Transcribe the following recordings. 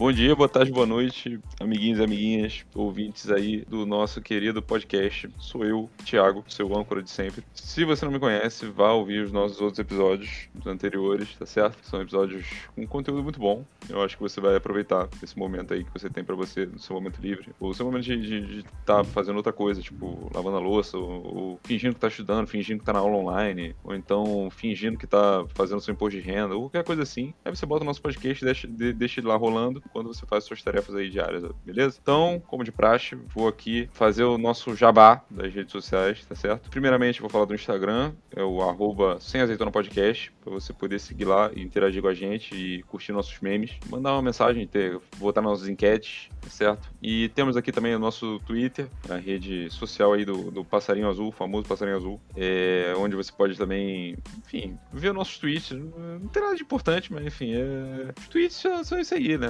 Bom dia, boa tarde, boa noite, amiguinhos e amiguinhas, ouvintes aí do nosso querido podcast. Sou eu, Thiago, seu âncora de sempre. Se você não me conhece, vá ouvir os nossos outros episódios anteriores, tá certo? São episódios com conteúdo muito bom. Eu acho que você vai aproveitar esse momento aí que você tem para você no seu momento livre, ou seu momento de estar tá fazendo outra coisa, tipo lavando a louça, ou, ou, fingindo que tá estudando, fingindo que tá na aula online, ou então fingindo que tá fazendo seu imposto de renda, ou qualquer coisa assim. Aí você bota o nosso podcast deixa, deixa ele lá rolando quando você faz suas tarefas aí diárias, beleza? Então, como de praxe, vou aqui fazer o nosso jabá das redes sociais, tá certo? Primeiramente, vou falar do Instagram, é o arroba sem azeitona podcast, pra você poder seguir lá e interagir com a gente e curtir nossos memes. Mandar uma mensagem, ter, votar nas enquetes, certo? E temos aqui também o nosso Twitter, a rede social aí do, do Passarinho Azul, o famoso Passarinho Azul, é, onde você pode também, enfim, ver nossos tweets. Não tem nada de importante, mas enfim, é... os tweets são isso aí, né?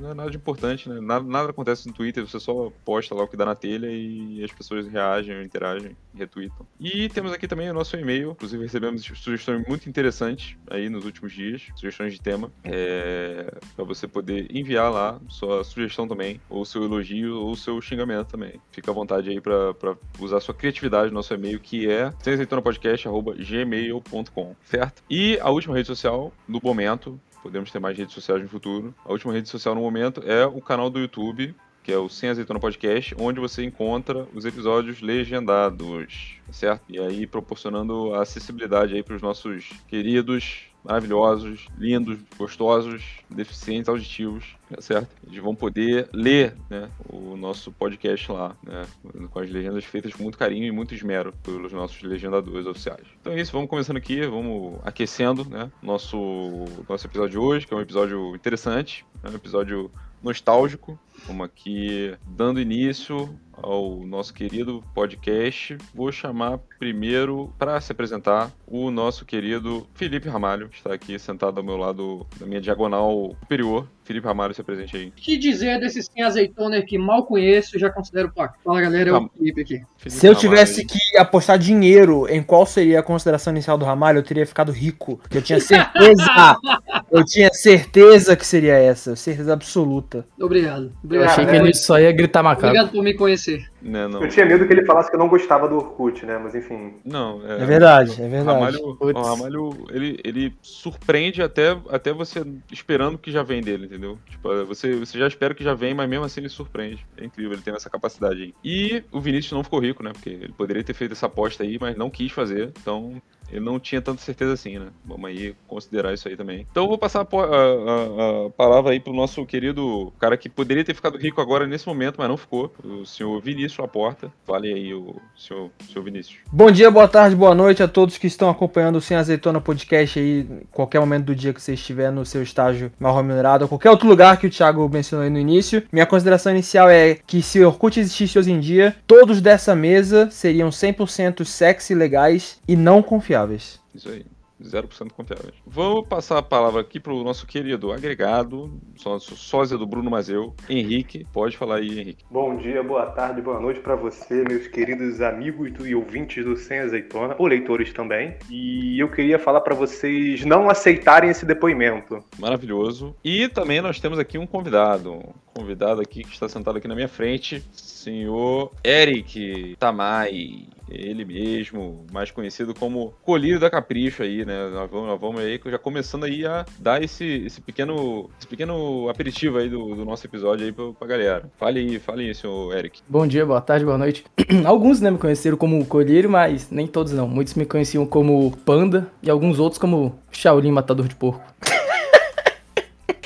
Não é nada de importante, né? Nada, nada acontece no Twitter, você só posta lá o que dá na telha e as pessoas reagem, interagem, retweetam. E temos aqui também o nosso e-mail, inclusive recebemos sugestões muito interessantes aí nos últimos dias, sugestões de tema, é... para você poder enviar lá sua sugestão também, ou seu elogio, ou seu xingamento também. Fica à vontade aí para usar sua criatividade no nosso e-mail, que é semazeitonapodcast.gmail.com, certo? E a última rede social, no momento, podemos ter mais redes sociais no futuro. A última rede social no momento é o canal do YouTube, que é o Sem Azeitona Podcast, onde você encontra os episódios legendados, certo? E aí proporcionando acessibilidade aí para os nossos queridos, maravilhosos, lindos, gostosos, deficientes auditivos, certo? Eles vão poder ler né, o nosso podcast lá, né, com as legendas feitas com muito carinho e muito esmero pelos nossos legendadores oficiais. Então é isso, vamos começando aqui, vamos aquecendo né, nosso, nosso episódio de hoje, que é um episódio interessante, é um episódio nostálgico. Vamos aqui dando início ao nosso querido podcast. Vou chamar primeiro para se apresentar o nosso querido Felipe Ramalho, que está aqui sentado ao meu lado, na minha diagonal superior. Felipe Ramalho, se apresente aí. que dizer desses sem azeitona que mal conheço e já considero placa? Fala galera, é o Felipe aqui. Felipe se eu tivesse que apostar dinheiro em qual seria a consideração inicial do Ramalho, eu teria ficado rico. Eu tinha certeza. eu tinha certeza que seria essa. Certeza absoluta. Obrigado. Obrigado. Eu achei que ele só ia gritar macaco. Obrigado por me conhecer. Não, não. Eu tinha medo que ele falasse que eu não gostava do Orkut, né? Mas enfim. Não, é, é verdade, é verdade. Ramalho, o Ramalho ele, ele surpreende até, até você esperando que já vem dele, entendeu? Tipo, você, você já espera que já vem, mas mesmo assim ele surpreende. É incrível, ele tem essa capacidade aí. E o Vinícius não ficou rico, né? Porque ele poderia ter feito essa aposta aí, mas não quis fazer. Então ele não tinha tanta certeza assim, né? Vamos aí considerar isso aí também. Então eu vou passar a, a, a palavra aí pro nosso querido cara que poderia ter ficado rico agora nesse momento, mas não ficou. O senhor Vinícius Laporta. Fale aí, o senhor, senhor Vinícius. Bom dia, boa tarde, boa noite a todos que estão acompanhando o Sem Azeitona Podcast aí, qualquer momento do dia que você estiver no seu estágio mal remunerado, ou qualquer outro lugar que o Thiago mencionou aí no início. Minha consideração inicial é que se o Orkut existisse hoje em dia, todos dessa mesa seriam 100% sexy, legais e não confiáveis confiáveis. Isso aí. 0% confiáveis. Vou passar a palavra aqui para o nosso querido agregado, nosso sósia do Bruno Mazeu, Henrique. Pode falar aí, Henrique. Bom dia, boa tarde, boa noite para você, meus queridos amigos e ouvintes do Sem Azeitona, ou leitores também. E eu queria falar para vocês não aceitarem esse depoimento. Maravilhoso. E também nós temos aqui um convidado, um convidado aqui que está sentado aqui na minha frente, senhor Eric Tamai ele mesmo, mais conhecido como Colírio da Capricho aí, né? Nós vamos, nós vamos aí já começando aí a dar esse, esse pequeno esse pequeno aperitivo aí do, do nosso episódio aí pra, pra galera. Fale aí, fale aí, senhor Eric. Bom dia, boa tarde, boa noite. Alguns né, me conheceram como Colírio, mas nem todos não. Muitos me conheciam como Panda e alguns outros como Shaolin Matador de Porco.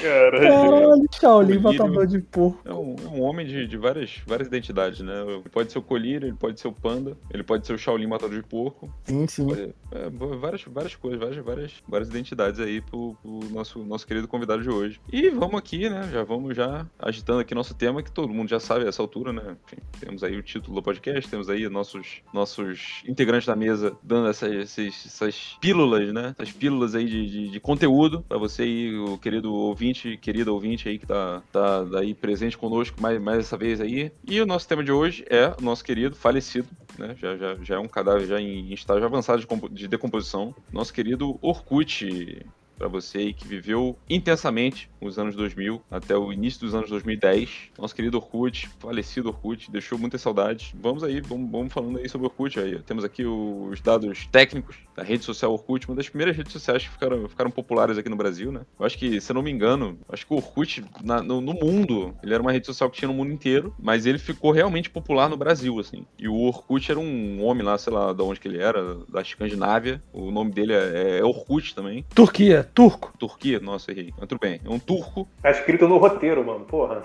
Caralho, Shaolin matador de porco. É um, é um homem de, de, várias, várias identidades, né? Ele pode ser o colírio, ele pode ser o panda, ele pode ser o Shaolin matador de porco. Sim, sim. Pode, é, várias, várias coisas, várias, várias, várias identidades aí pro, pro, nosso, nosso querido convidado de hoje. E vamos aqui, né? Já vamos já agitando aqui nosso tema, que todo mundo já sabe a essa altura, né? Enfim, temos aí o título do podcast, temos aí nossos, nossos integrantes da mesa dando essas, essas, essas pílulas, né? Essas pílulas aí de, de, de conteúdo para você e o querido ouvinte ouvinte, querido ouvinte aí que tá, tá aí presente conosco mais, mais essa vez aí. E o nosso tema de hoje é o nosso querido falecido, né? Já, já, já é um cadáver já em, em estágio avançado de, de decomposição. Nosso querido Orkut. Pra você aí que viveu intensamente os anos 2000 até o início dos anos 2010. Nosso querido Orkut, falecido Orkut, deixou muitas saudades. Vamos aí, vamos, vamos falando aí sobre Orkut aí. Temos aqui os dados técnicos da rede social Orkut, uma das primeiras redes sociais que ficaram, ficaram populares aqui no Brasil, né? Eu acho que, se eu não me engano, acho que o Orkut na- no, no mundo, ele era uma rede social que tinha no mundo inteiro, mas ele ficou realmente popular no Brasil, assim. E o Orkut era um homem lá, sei lá de onde que ele era, da Escandinávia. O nome dele é, é Orkut também. Turquia, turco. Turquia, nossa, errei. Mas tudo bem. É um turco. Tá escrito no roteiro, mano. Porra.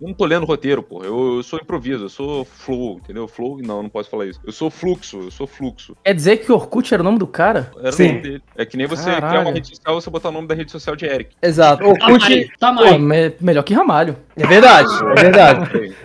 Eu não tô lendo roteiro, pô. Eu, eu sou improviso, eu sou flow, entendeu? Flow, não, não posso falar isso. Eu sou fluxo, eu sou fluxo. Quer dizer que o Orkut era o nome do cara? Era Sim. o nome dele. É que nem você criar Caralho. uma rede social, você botar o nome da rede social de Eric. Exato. Tá Orkut. mais, tá Pô, mais. me- melhor que Ramalho. É verdade, é verdade.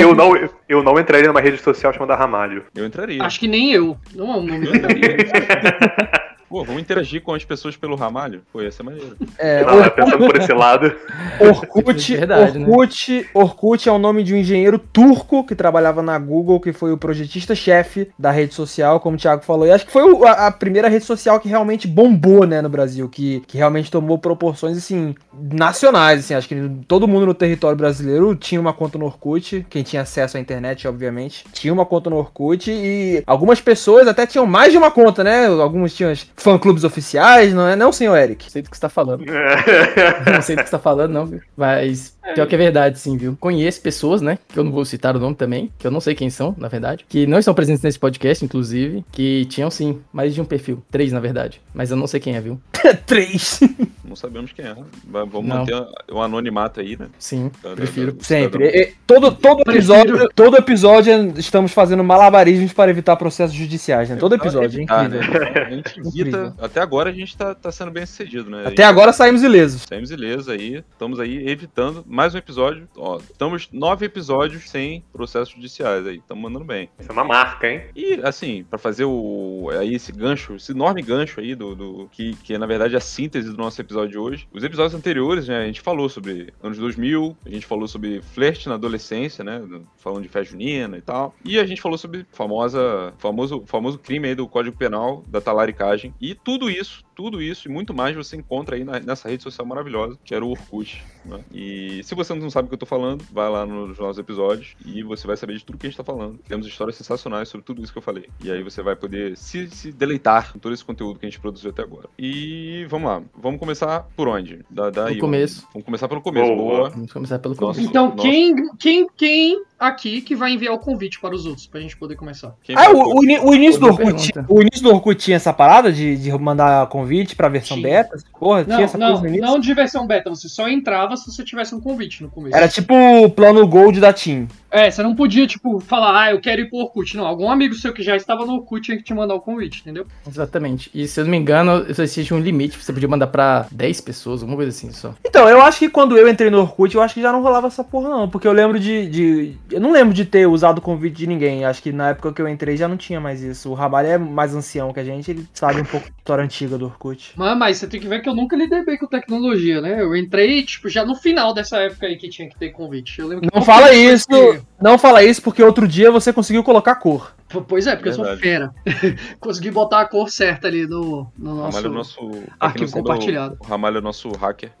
Eu não, eu não entraria numa rede social chamada Ramalho. Eu entraria. Acho que nem eu. Não é um nome. Eu entraria. Pô, vamos interagir com as pessoas pelo ramalho? Pô, ia ser maneiro. É, Ah, pensando por esse lado. Orkut, Verdade, né? Orkut, Orkut é o nome de um engenheiro turco que trabalhava na Google, que foi o projetista-chefe da rede social, como o Thiago falou. E acho que foi o- a, a primeira rede social que realmente bombou, né, no Brasil, que, que realmente tomou proporções, assim, nacionais, assim. Acho que todo mundo no território brasileiro tinha uma conta no Orkut, quem tinha acesso à internet, obviamente, tinha uma conta no Orkut e algumas pessoas até tinham mais de uma conta, né? Alguns tinham as fã-clubes oficiais, não é não, senhor Eric? Não sei do que você tá falando. Não sei do que você tá falando, não, viu? Mas pior que é verdade, sim, viu? Conheço pessoas, né? Que eu não vou citar o nome também, que eu não sei quem são, na verdade. Que não estão presentes nesse podcast, inclusive. Que tinham, sim, mais de um perfil. Três, na verdade. Mas eu não sei quem é, viu? Três. Não sabemos quem é. Mas Vamos Não. manter o anonimato aí, né? Sim, Da- prefiro. da- Sempre. da- E- e- todo, todo, Prefiro. episódio, todo episódio estamos fazendo malabarismos para evitar processos judiciais, né? Todo episódio, é né? A gente evita. Incrível. Até agora a gente tá, tá sendo bem sucedido, né? Até agora saímos ilesos. Saímos ilesos aí, estamos aí evitando mais um episódio. Ó, estamos nove episódios sem processos judiciais aí, estamos mandando bem. Isso é uma marca, hein? E assim, pra fazer o aí esse gancho, esse enorme gancho aí do, do- que, que é na verdade a síntese do nosso episódio de hoje. Os episódios anteriores, né, a gente falou sobre anos 2000, a gente falou sobre flerte na adolescência, né, do- falando de festa junina e tal. E a gente falou sobre famosa famoso famoso crime aí do Código Penal da talaricagem. E tudo isso, tudo isso e muito mais você encontra aí na- nessa rede social maravilhosa, que era o Orkut. né? E se você não sabe o que eu tô falando, vai lá nos nossos episódios e você vai saber de tudo que a gente tá falando. Temos histórias sensacionais sobre tudo isso que eu falei. E aí você vai poder se, se deleitar com todo esse conteúdo que a gente produziu até agora. E vamos lá. Vamos começar por onde? Da, da No começo. Vamos começar pelo começo. Boa. Boa. Vamos começar pelo começo. Então, Nossa. quem, quem, quem aqui que vai enviar o convite para os outros, pra gente poder começar? Quem Ah, o, o o início do Orkut, o início do Orkut tinha essa parada de, de mandar convite pra versão Tinha. beta? Porra, tinha Não, essa não, coisa no início? não de versão beta, você só entrava se você tivesse um convite no começo. Era tipo o plano Gold da Team. É, você não podia, tipo, falar, ah, eu quero ir pro Orkut. Não, algum amigo seu que já estava no Orkut tinha que te mandar o convite, entendeu? Exatamente. E se eu não me engano, existe um limite, você podia mandar pra 10 pessoas, alguma coisa assim só. Então, eu acho que quando eu entrei no Orkut, eu acho que já não rolava essa porra, não. Porque eu lembro de. de- eu não lembro de ter usado o convite de ninguém. Acho que na época que eu entrei já não tinha mais isso. O Rabalho é mais ancião que a gente, ele sabe um pouco da história antiga do Orkut. Mas, mas você tem que ver que eu nunca lidei bem com tecnologia, né? Eu entrei, tipo, já no final dessa época aí que tinha que ter convite. Eu lembro que Não fala isso, que- não fala isso porque outro dia você conseguiu colocar cor. Pois é, porque eu sou fera. Consegui botar a cor certa ali no, no nosso. Ramalho é nosso. arquivo sabe, compartilhado. O Ramalho é o nosso hacker.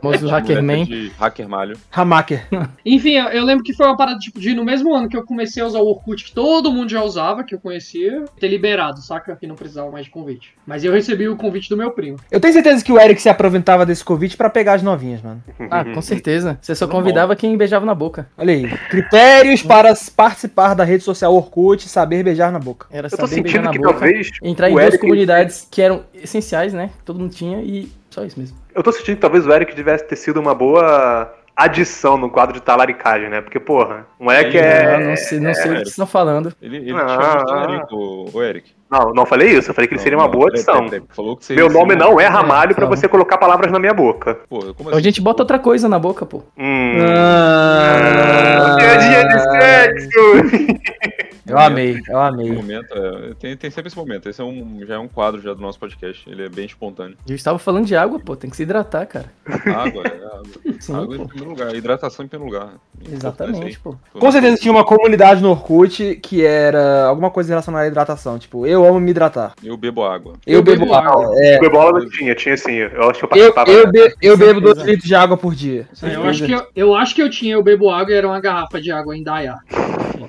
O famoso Hackerman. De hacker malho. Hamaker. Enfim, eu, eu lembro que foi uma parada tipo, de no mesmo ano que eu comecei a usar o Orkut, que todo mundo já usava, que eu conhecia, ter liberado, saca? Que não precisava mais de convite. Mas eu recebi o convite do meu primo. Eu tenho certeza que o Eric se aproveitava desse convite pra pegar as novinhas, mano. Ah, com certeza. Você só convidava quem beijava na boca. Olha aí. Critérios para participar da rede social Orkut e saber beijar na boca. Era Eu tô saber beijar sentindo na que boca. talvez. Entrar em duas Eric- comunidades que eram essenciais, né? Todo mundo tinha e só isso mesmo. Eu tô sentindo que talvez o Eric tivesse ter sido uma boa adição no quadro de talaricagem, né? Porque, porra, o moleque é. Ah, não sei, não sei o que vocês estão falando. Ele, ele Ah, te chamou de talarico, o Eric. Não, não falei isso. Eu falei que ele seria uma Não, boa adição. peraí, peraí. Falou que seria Meu nome seria não é Ramalho pra fala. você colocar palavras na minha boca. Pô, como Então a gente bota outra coisa na boca, pô. Hum. Ah, Piadinha de sexo! eu amei, eu amei. momento, é, tem, tem sempre esse momento. Esse é um, já é um quadro já do nosso podcast. Ele é bem espontâneo. Eu estava falando de água, pô. Tem que se hidratar, cara. Água, é água. Sim, água em pô. primeiro lugar. Hidratação em primeiro lugar. Exatamente, pô. Com certeza tinha uma comunidade no Orkut que era alguma coisa relacionada à hidratação. Tipo, eu eu amo me hidratar. Eu bebo água. Eu, Eu bebo, bebo água. água. É, Bebola não tinha, tinha sim. Eu acho que eu eu, participava. eu, be- eu bebo 2 certeza. litros de água por dia. É, eu, acho que eu, eu acho que eu tinha Eu Bebo Água e era uma garrafa de água em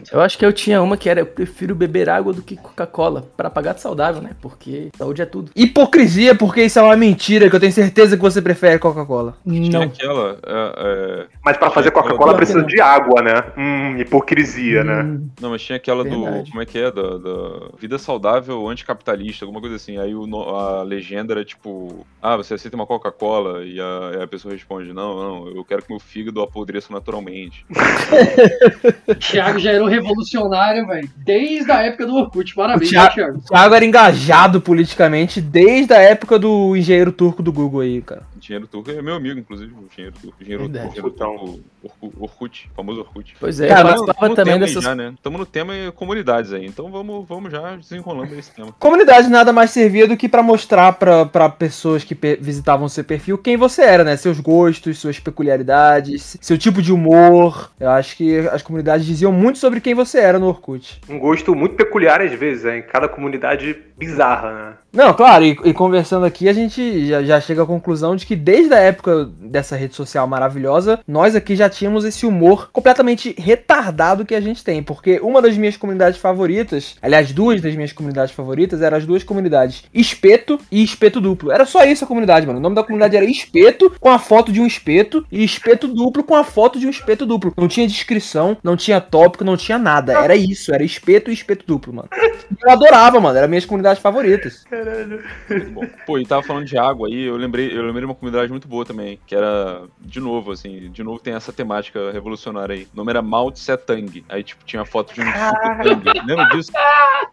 Dayá. Eu acho que eu tinha uma que era eu prefiro beber água do que Coca-Cola. Pra pagar de saudável, né? Porque saúde é tudo. Hipocrisia, porque isso é uma mentira, que eu tenho certeza que você prefere Coca-Cola. Tinha Não. aquela. é, é, Mas pra fazer Coca-Cola Claro que precisa não. de água, né? Hum, hipocrisia, né? Hum, Não, mas tinha aquela do. Verdade. Como é que é? Da, da vida saudável anticapitalista, alguma coisa assim. Aí o a legenda era tipo: Ah, você aceita uma Coca-Cola? E a, a pessoa responde: Não, não, eu quero que meu fígado apodreça naturalmente. O Thiago já era um revolucionário, velho. Desde a época do Orkut. Parabéns, O Thiago- né, Thiago? O Thiago era engajado politicamente desde a época do engenheiro turco do Google aí, cara. Dinheiro turco é meu amigo, inclusive, o dinheiro turco. Dinheiro Verdade. turco, Orku- Orkut, famoso Orkut. Pois é, Cara, participava também dessas. já, né? Tamo no tema comunidades aí, então vamos, vamos já desenrolando esse tema. Comunidade nada mais servia do que pra mostrar pra pra pessoas que visitavam seu perfil quem você era, né? Seus gostos, suas peculiaridades, seu tipo de humor. Eu acho que as comunidades diziam muito sobre quem você era no Orkut. Um gosto muito peculiar às vezes, né? Em cada comunidade bizarra, né? Não, claro, e, e conversando aqui, a gente já, já chega à conclusão de que desde a época dessa rede social maravilhosa, nós aqui já tínhamos esse humor completamente retardado que a gente tem. Porque uma das minhas comunidades favoritas, aliás, duas das minhas comunidades favoritas, eram as duas comunidades Espeto e Espeto Duplo. Era só isso a comunidade, mano. O nome da comunidade era Espeto com a foto de um espeto e Espeto Duplo com a foto de um espeto duplo. Não tinha descrição, não tinha tópico, não tinha nada. Era isso, era espeto e espeto duplo, mano. Eu adorava, mano. Era minhas comunidades favoritas. Muito bom. Pô, e tava falando de água aí, eu lembrei, eu lembrei de uma comunidade muito boa também, que era, de novo, assim, de novo tem essa temática revolucionária aí. O nome era Mao Tse Tang. Aí, tipo, tinha foto de um suco Tang. Lembra disso?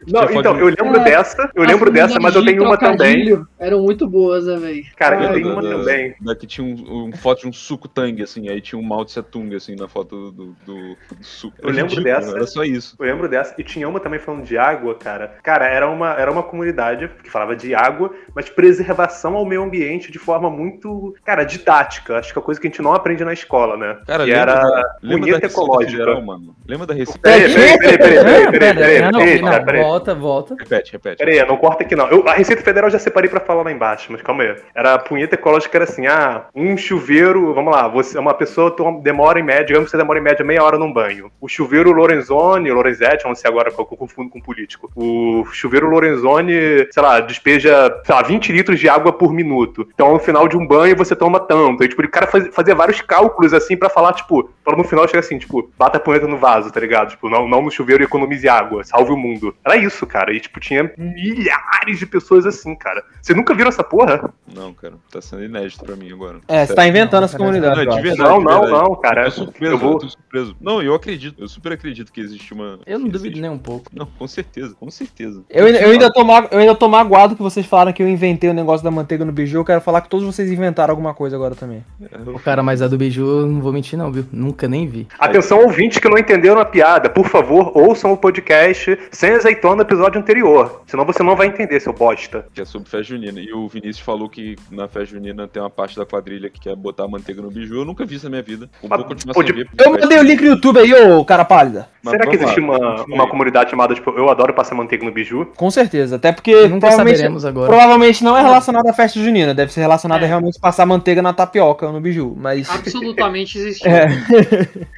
Não, Tinha então, de- eu lembro É. dessa, eu lembro dessa, mas eu tenho uma também. Eram muito boas, né, velho? Cara, eu Ai, tenho uma da- também. Da que tinha um, um foto de um suco Tang, assim, aí tinha um Mao Tse Tung, assim, na foto do, do, do suco. Eu lembro ridículo, dessa. Era só isso. Eu lembro dessa. E tinha uma também falando de água, cara. Cara, era uma, era uma comunidade que falava de água, mas preservação ao meio ambiente de forma muito, cara, didática. Acho que é coisa que a gente não aprende na escola, né? Cara, que lembra, era da, lembra da ecológica. Federal, mano? Lembra da Receita Peraí, peraí, peraí, peraí, peraí, peraí, peraí, Não, peraí, não, peraí, peraí. volta, volta. Repete, repete. Peraí, não corta aqui não. Eu, a Receita Federal eu já separei pra falar lá embaixo, mas calma aí. Era a punheta ecológica, era assim, ah, um chuveiro, vamos lá, você, uma pessoa toma- demora em média, digamos que você demora em média meia hora num banho. O chuveiro Lorenzoni, Lorenzetti, não sei agora eu confundo com político. O chuveiro Lorenzoni, sei lá, despeja, sei lá, 20 litros de água por minuto. Então, no final de um banho, você toma tanto. Aí, tipo, o cara faz- fazia vários cálculos, assim, pra falar, tipo, pra no final chegar assim, tipo, bata a punheta no vaso, tá ligado? Tipo, não, não no chuveiro e economize água, salve o mundo. Era isso, cara. E, tipo, tinha milhares de pessoas assim, cara. Você nunca viram essa porra? Não, cara, tá sendo inédito pra mim agora. É, você tá inventando essa Não, comunidade. Não, de verdade. não, de não, verdade. não, cara. Eu surpreso, Eu vou- eu surpreso. Não, eu acredito, eu super acredito que existe uma. Eu não duvido existe- nem um pouco. Não, com certeza, com certeza. Eu, ainda- eu ainda tô ma- eu ainda tô magoado que vocês falaram que eu inventei o negócio da manteiga no biju. Eu quero falar que todos vocês inventaram alguma coisa agora também. O cara, mas a do beiju, eu não vou mentir não, viu? Nunca nem vi. Atenção, ouvintes que não entenderam a piada, por favor, ouçam o podcast sem azeitona no episódio anterior. Senão você não vai entender, seu bosta. Que é sobre festa junina. E o Vinícius falou que na festa junina tem uma parte da quadrilha que quer botar manteiga no biju. Eu nunca vi isso na minha vida. Um pouco ver. Eu mandei o link no YouTube aí, ô cara pálida. Mas Será que lá, existe uma, uma comunidade chamada, tipo, eu adoro passar manteiga no biju? Com certeza. Até porque Nunca provavelmente, saberemos agora. provavelmente não é relacionado à festa junina. Deve ser relacionado É. a realmente passar manteiga na tapioca no biju. Mas. Absolutamente existiu. É.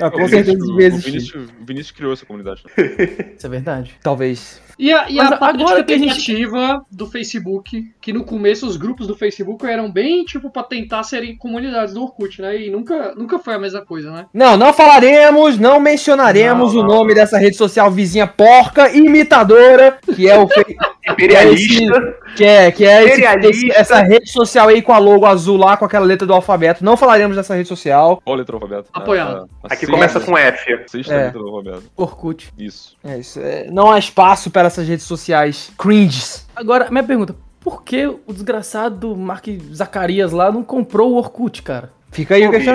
O com certeza Vinícius- o existir. Vinícius, o Vinícius criou essa comunidade. né? Isso é verdade. Talvez. E a, e Mas a agora que a gente- tentativa do Facebook, que no começo os grupos do Facebook eram bem, tipo, pra tentar serem comunidades do Orkut, né? E nunca, nunca foi a mesma coisa, né? Não, não falaremos, não mencionaremos Não, o não, nome dessa rede social vizinha porca, imitadora, que é o Imperialista. que é, que é esse- essa rede social aí com a logo azul lá, com aquela letra do alfabeto. Não falaremos dessa rede social. Qual letra do alfabeto? Apoiado. A- a- a Aqui começa com F. Sexta É. letra do alfabeto. Orkut. Isso. É isso. é, não há espaço para essas redes sociais cringes. Agora, minha pergunta. Por que o desgraçado Mark Zacarias lá não comprou o Orkut, cara? Fica aí o Ô, bicho.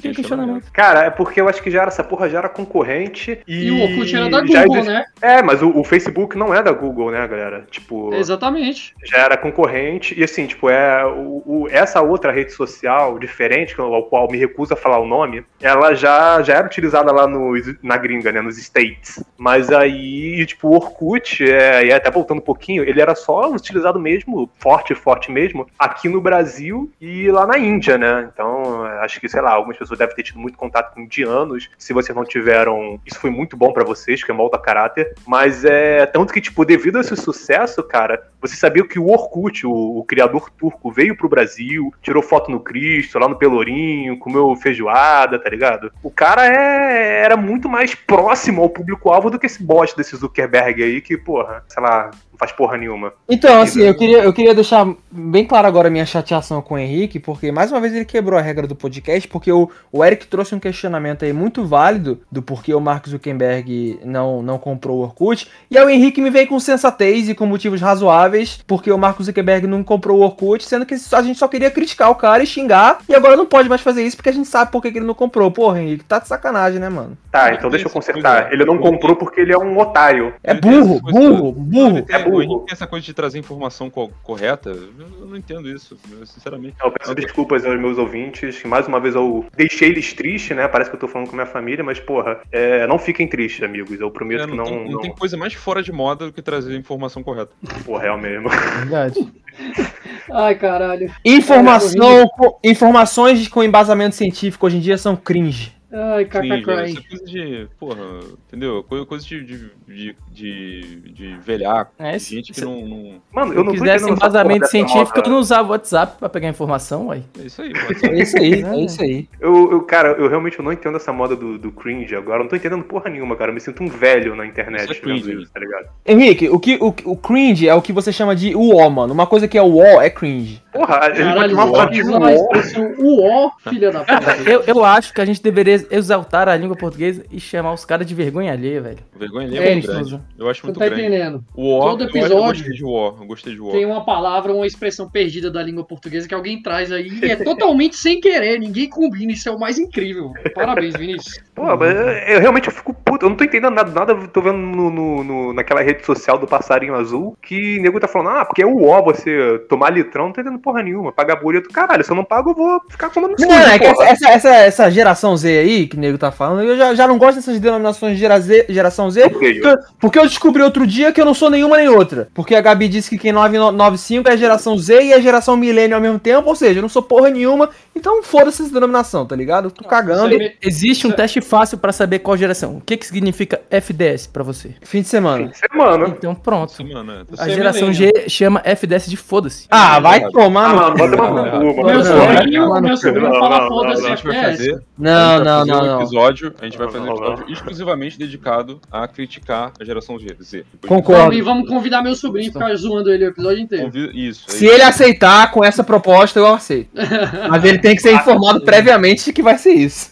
Que questionamento. Cara, é porque eu acho que já era, essa porra já era concorrente e. E o Orkut era da Google, existe- né? É, mas o, o Facebook não é da Google, né, galera? Tipo. Exatamente. já era concorrente, e assim, tipo, é o, o- essa outra rede social diferente, ao qual me recuso a falar o nome, ela já, já era utilizada lá no, na gringa, né, nos States. Mas aí, tipo, o Orkut, é, e até voltando um pouquinho, ele era só utilizado mesmo, forte, forte mesmo, aqui no Brasil e lá na Índia, né? Então, acho que, sei lá, algumas pessoas devem ter tido muito contato com indianos. Se vocês não tiveram, isso foi muito bom pra vocês, que é molda caráter. Mas é tanto que, tipo, devido a esse sucesso, cara, você sabia que o Orkut, o, o criador turco, veio pro Brasil, tirou foto no Cristo, lá no Pelourinho, comeu feijoada, tá ligado? O cara é, era muito mais próximo ao público-alvo do que esse bosta desse Zuckerberg aí, que, porra, sei lá, não faz porra nenhuma. Então, assim, eu queria, eu queria deixar bem claro agora a minha chateação com o Henrique, porque mais uma vez ele quebrou a regra do podcast, porque o, o Eric trouxe um questionamento aí muito válido do porquê o Mark Zuckerberg não, não comprou o Orkut, e aí o Henrique me veio com sensatez e com motivos razoáveis, porque o Mark Zuckerberg não comprou o Orkut, sendo que a gente só queria criticar o cara e xingar, e agora não pode mais fazer isso porque a gente sabe por que que ele não comprou. Porra, Henrique, tá de sacanagem, né, mano? Tá, Ele então deixa eu consertar. coisa- Ele não comprou porque ele é um otário. É burro, coisa- burro, burro. É burro. O Henrique tem essa coisa de trazer informação co- correta. Eu não entendo isso, eu, sinceramente. Eu peço desculpas aos meus ouvintes, que mais uma vez eu deixei eles tristes, né? Parece que eu tô falando com minha família, mas, porra, é, não fiquem tristes, amigos. Eu prometo É, que não, não. tem, não não- tem coisa mais fora de moda do que trazer a informação correta. Porra, é o mesmo. Verdade. Ai, caralho. Informação, com- informações com embasamento científico hoje em dia são cringe. Ai, Sim, kkk. essa coisa de. Porra, entendeu? Coisa, coisa de, de, de, de, de velhaco. É, se- gente que não, não- Mano, eu não quisesse embasamento científico, eu não usava o WhatsApp pra pegar informação, uai. É isso aí, É isso aí, é isso aí. Eu, eu, cara, eu realmente não entendo essa moda do, do cringe agora. Eu não tô entendendo porra nenhuma, cara. Eu me sinto um velho na internet Isso é cringe. isso, tá ligado? Henrique, o, que, o, o cringe é o que você chama de uó, mano. Uma coisa que é uó é cringe. Porra, a gente vai tomar de uó, filha da puta. Eu, eu acho que a gente deveria exaltar a língua portuguesa e chamar os caras de vergonha alheia, velho. Vergonha ali É, é muito isso, grande. Eu acho Você muito tá grande. entendendo? O, Todo eu- Eu, episódio gostei de O, eu gostei de O. Tem uma palavra, uma expressão perdida da língua portuguesa que alguém traz aí e é totalmente sem querer, ninguém combina, isso é o mais incrível. Parabéns, Vinícius. Pô, mas eu, eu realmente fico puto. Eu não tô entendendo nada, nada. Tô vendo no, no- no- naquela rede social do passarinho azul que o nego tá falando, ah, porque é o ó você tomar litrão, não tô entendendo porra nenhuma. Pagar boleto, caralho. Se eu não pago, eu vou ficar comendo Não, sujo, é que essa, essa, essa geração Z aí, que o nego tá falando, eu já, já não gosto dessas denominações de gera Z- geração Z, Odeio. porque, porque eu descobri outro dia que eu não sou nenhuma nem outra. Porque a Gabi disse que quem 995 é geração Z e é geração milênio ao mesmo tempo, ou seja, eu não sou porra nenhuma, então foda-se essa denominação, tá ligado? Eu tô cagando. Existe um teste fácil pra saber qual geração. O que, que significa FDS pra você? Fim de semana. Semana. Então pronto. Semana. A Você é geração G chama FDS de foda-se. Ah, vai tomar Ah, mano, bota uma Não, Meu não, sobrinho, não, meu não, sobrinho não, fala não, foda-se, A Não, a gente vai não, fazer não, um não. episódio, a gente vai Não, fazer um não, não. episódio exclusivamente dedicado a criticar a geração Z. Concordo. Vamos, e vamos convidar meu sobrinho e ficar zoando ele o episódio inteiro. Isso. Se ele aceitar com essa proposta, eu aceito. Mas ele tem que ser informado previamente de que vai ser isso.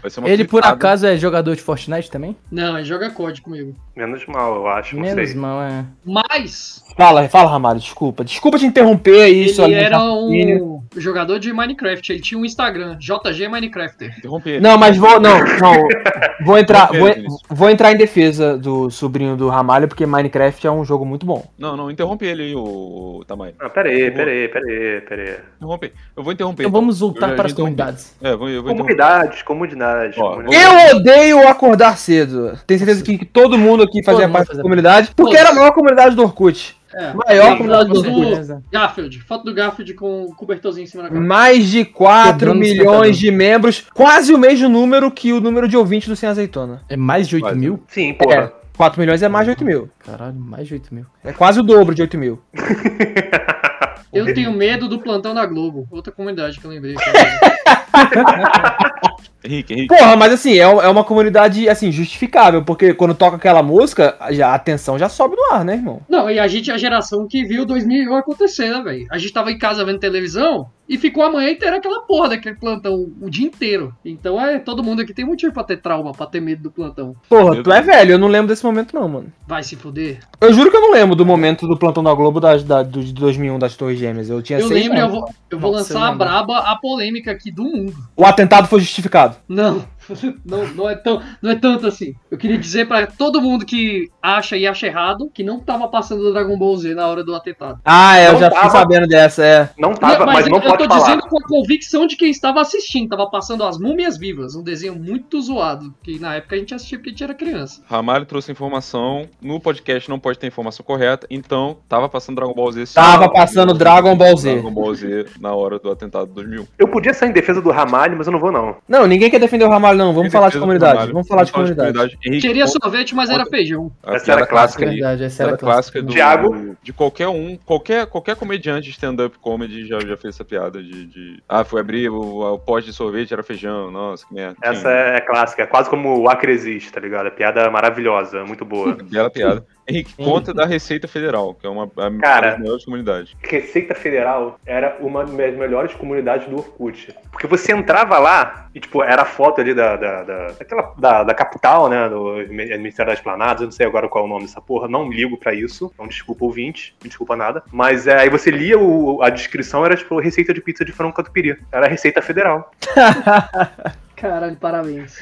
vai ser uma Ele por acaso é jogador de Fortnite também? Não, ele joga COD comigo. Menos mal, eu acho. Não Menos sei. mal, é. Mas Fala, fala, Ramalho, desculpa. Desculpa te interromper aí, ele era um jogador de Minecraft. Ele tinha um Instagram, JG Minecrafter. Interromper. Não, mas vou. Não, não. Vou entrar, Não, vou, vou entrar em defesa do sobrinho do Ramalho, porque Minecraft é um jogo muito bom. Não, não, interrompe ele aí, o, o Tamai. Ah, pera aí, pera aí, pera aí, pera aí. Interrompe. Eu vou interromper. Então vamos Eu voltar já- para as comunidades. É, eu vou, eu vou. Comunidades, comunidades. Ó, comunidades. Eu odeio acordar cedo. Tenho certeza que, todo mundo aqui fazia parte da comunidade, porque era a maior comunidade do Orkut. É. Maior Sim, comunidade do foto Orkut. do Beleza. Garfield. Foto do Garfield com o cobertorzinho em cima da cara. Mais de 4 Quebrando milhões de membros, quase o mesmo número que o número de ouvintes do Sem Azeitona. É mais de 8 Quase. mil? Sim, porra. 4 milhões é mais de 8 mil. Caralho, mais de 8 mil. É quase o dobro de 8 mil. Eu tenho medo do plantão da Globo. Outra comunidade que eu lembrei. Henrique, Henrique. Porra, mas assim, é, é uma comunidade, assim, justificável, porque quando toca aquela música, já, a tensão já sobe no ar, né, irmão? Não, e a gente é a geração que viu 2001 acontecer, né, velho? A gente tava em casa vendo televisão e ficou a manhã inteira aquela porra daquele plantão o dia inteiro. Então é, todo mundo aqui tem motivo pra ter trauma, pra ter medo do plantão. Porra, tu é velho, eu não lembro desse momento não, mano. Vai se fuder. Eu juro que eu não lembro do momento do plantão da Globo da, do, de 2001 das Torres Gêmeas. Eu tinha Eu lembro, eu anos. vou, eu vou Nossa, eu lançar a braba, a polêmica aqui do mundo. O atentado foi justificado. Não, não, não, é tão, não é tanto assim. Eu queria dizer pra todo mundo que acha e acha errado que não tava passando o Dragon Ball Z na hora do atentado. Ah, é, eu Não já tava. sabendo dessa, é. Não tava, Não, mas, não eu pode tô falar. dizendo com a convicção de quem estava assistindo. Tava passando as múmias vivas, um desenho muito zoado. Que na época a gente assistia porque a gente era criança. Ramalho trouxe informação. No podcast não pode ter informação correta, então tava passando Dragon Ball Z. sim. Tava passando Dragon Ball Z. Dragon Ball Z na hora do atentado de 2001. Eu podia sair em defesa do Ramalho, mas eu não vou, não. Não, ninguém quer defender o Ramalho, não. Vamos falar de comunidade. Vamos falar de comunidade. Queria sorvete, mas era feijão. Essa era clássica. aí. Verdade, essa era clássica do, Thiago? de qualquer um, qualquer, qualquer comediante de stand-up comedy já, já fez essa piada de, de- Ah, foi abrir o, o pote de sorvete, era feijão, nossa, que merda. Essa é clássica, é quase como o Acre existe, tá ligado? A piada é maravilhosa, muito boa. Bela piada. Henrique, conta da Receita Federal, que é uma, a, Cara. uma das maiores comunidades. Receita Federal era uma das melhores comunidades do Orkut. Porque você entrava lá e, tipo, era a foto ali da, da, da, daquela- da, da capital, né? Do Ministério das Planadas, eu não sei agora qual é o nome dessa porra, não ligo pra isso. Então, desculpa ouvinte, não desculpa nada. Mas é, aí você lia o, a descrição, era tipo receita de pizza de frango catupiry. Era a Receita Federal. Caralho, parabéns.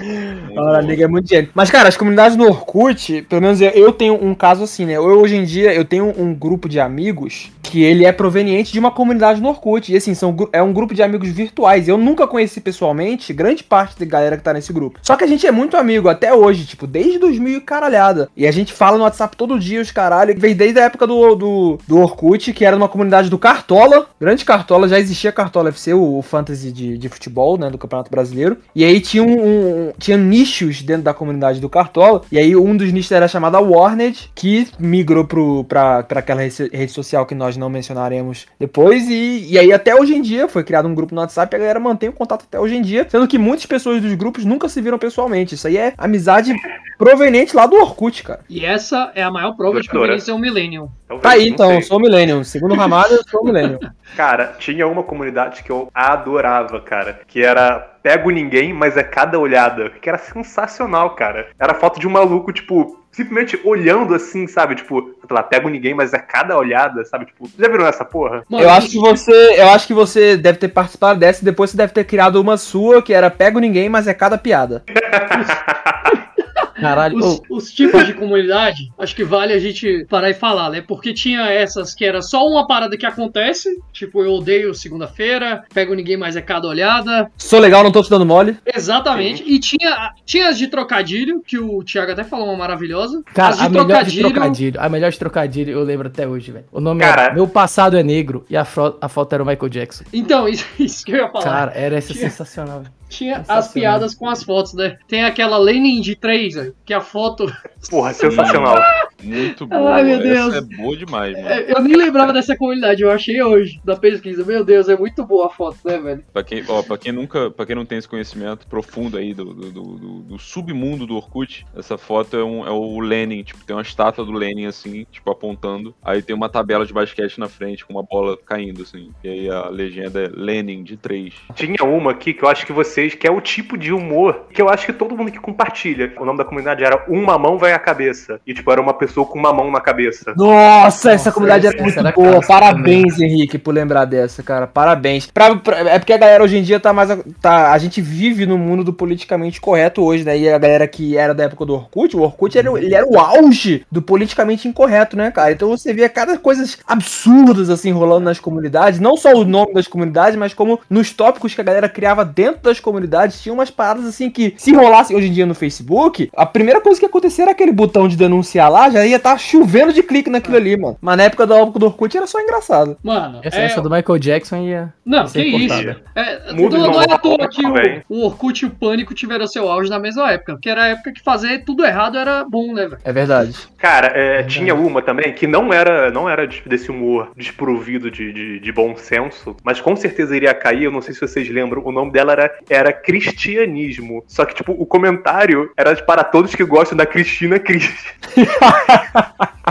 Bom. liga é muito dinheiro. Mas, cara, as comunidades no Orkut, pelo menos eu, eu tenho um caso assim, né? Eu, hoje em dia, eu tenho um grupo de amigos que ele é proveniente de uma comunidade no Orkut. E, assim, são, é um grupo de amigos virtuais. Eu nunca conheci pessoalmente grande parte da galera que tá nesse grupo. Só que a gente é muito amigo até hoje, tipo, desde 2000 e caralhada. E a gente fala no WhatsApp todo dia, os caralho. Veio desde a época do, do, do Orkut, que era uma comunidade do Cartola. Grande Cartola, já existia Cartola FC, o, o fantasy de, de futebol, né? Do Campeonato Brasileiro. E aí tinha um, um- tinha nichos dentro da comunidade do Cartola. E aí um dos nichos era chamado Warned, que migrou pro, pra, pra aquela rede, social que nós não mencionaremos depois. E, e aí até hoje em dia foi criado um grupo no WhatsApp e a galera mantém o contato até hoje em dia. Sendo que muitas pessoas dos grupos nunca se viram pessoalmente. Isso aí é amizade proveniente lá do Orkut, cara. E essa é a maior prova de que o Doutora. É um millennium. Talvez, Tá aí então, sei. eu sou o Millennium. Segundo o Ramalho, eu sou o Millennium. Cara, tinha uma comunidade que eu adorava, cara, que era Pego Ninguém, mas é cada olhada, que era sensacional, cara. Era foto de um maluco, tipo, simplesmente olhando assim, sabe? Tipo, sei lá, pego ninguém, mas é cada olhada, sabe? Tipo, já viram essa porra? Mano, Eu acho que você, eu acho que você deve ter participado dessa e depois você deve ter criado uma sua que era pego ninguém, mas é cada piada. Caralho, Os, os tipos de comunidade, acho que vale a gente parar e falar, né? Porque tinha essas que era só uma parada que acontece, tipo, eu odeio segunda-feira, pego ninguém mais é cada olhada. Sou legal, não tô te dando mole. Exatamente. E tinha, tinha as de trocadilho, que o Thiago até falou uma maravilhosa. cara, as de a melhor de trocadilho. trocadilho, a melhor de trocadilho eu lembro até hoje, velho. O nome Cara. era Meu Passado é Negro e a, fro- a foto era o Michael Jackson. Então, isso, isso que eu ia falar. Cara, era essa Tinha- sensacional, velho. Tinha as piadas com as fotos, né? Tem aquela Lenin de 3, que a foto. Porra, sensacional. Muito boa. Ai, meu Deus. Essa é boa demais, mano. Eu nem lembrava dessa comunidade, eu achei hoje, da pesquisa. Meu Deus, é muito boa a foto, né, velho? Pra quem, ó, pra quem nunca, pra quem não tem esse conhecimento profundo aí do, do, do- do- do submundo do Orkut, essa foto é, um, é o Lenin, tipo, tem uma estátua do Lenin assim, tipo, apontando. Aí tem uma tabela de basquete na frente com uma bola caindo, assim. E aí a legenda é Lenin de 3. Tinha uma aqui que eu acho que vocês, que é o tipo de humor que eu acho que todo mundo que compartilha. O nome da comunidade era Uma Mão Vai à Cabeça. E, tipo, era uma pessoa com uma mão na cabeça. Nossa, essa Nossa, comunidade era muito boa. Parabéns, Henrique, por lembrar dessa, cara. Parabéns. Pra- pra- é porque a galera hoje em dia tá mais. Tá, a gente vive no mundo do politicamente correto hoje, né? E a galera que era da época do Orkut, o Orkut era, ele era o auge do politicamente incorreto, né, cara? Então você via cada coisas absurdas assim rolando nas comunidades. Não só o nome das comunidades, mas como nos tópicos que a galera criava dentro das comunidades. Tinha umas paradas assim que, se rolasse hoje em dia no Facebook, a primeira coisa que ia acontecer era aquele botão de denunciar lá, já ia estar chovendo de clique naquilo ali, mano. Mas na época do álbum do Orkut era só engraçado. Mano, Essa, é... essa do Michael Jackson ia. Não, ser que isso. importada. É, Muda não, o não é à toa que o, o Orkut e o Pânico tiveram seu auge na mesma época. Porque era a época que fazer tudo errado era bom, né, velho? É verdade. Cara, é, tinha uma também que não era, não era de- desse humor desprovido de, de, de bom senso, mas com certeza iria cair. Eu não sei se vocês lembram. O nome dela era, era Cristianismo. Só que, tipo, o comentário era para todos que gostam da Cristina Cristi.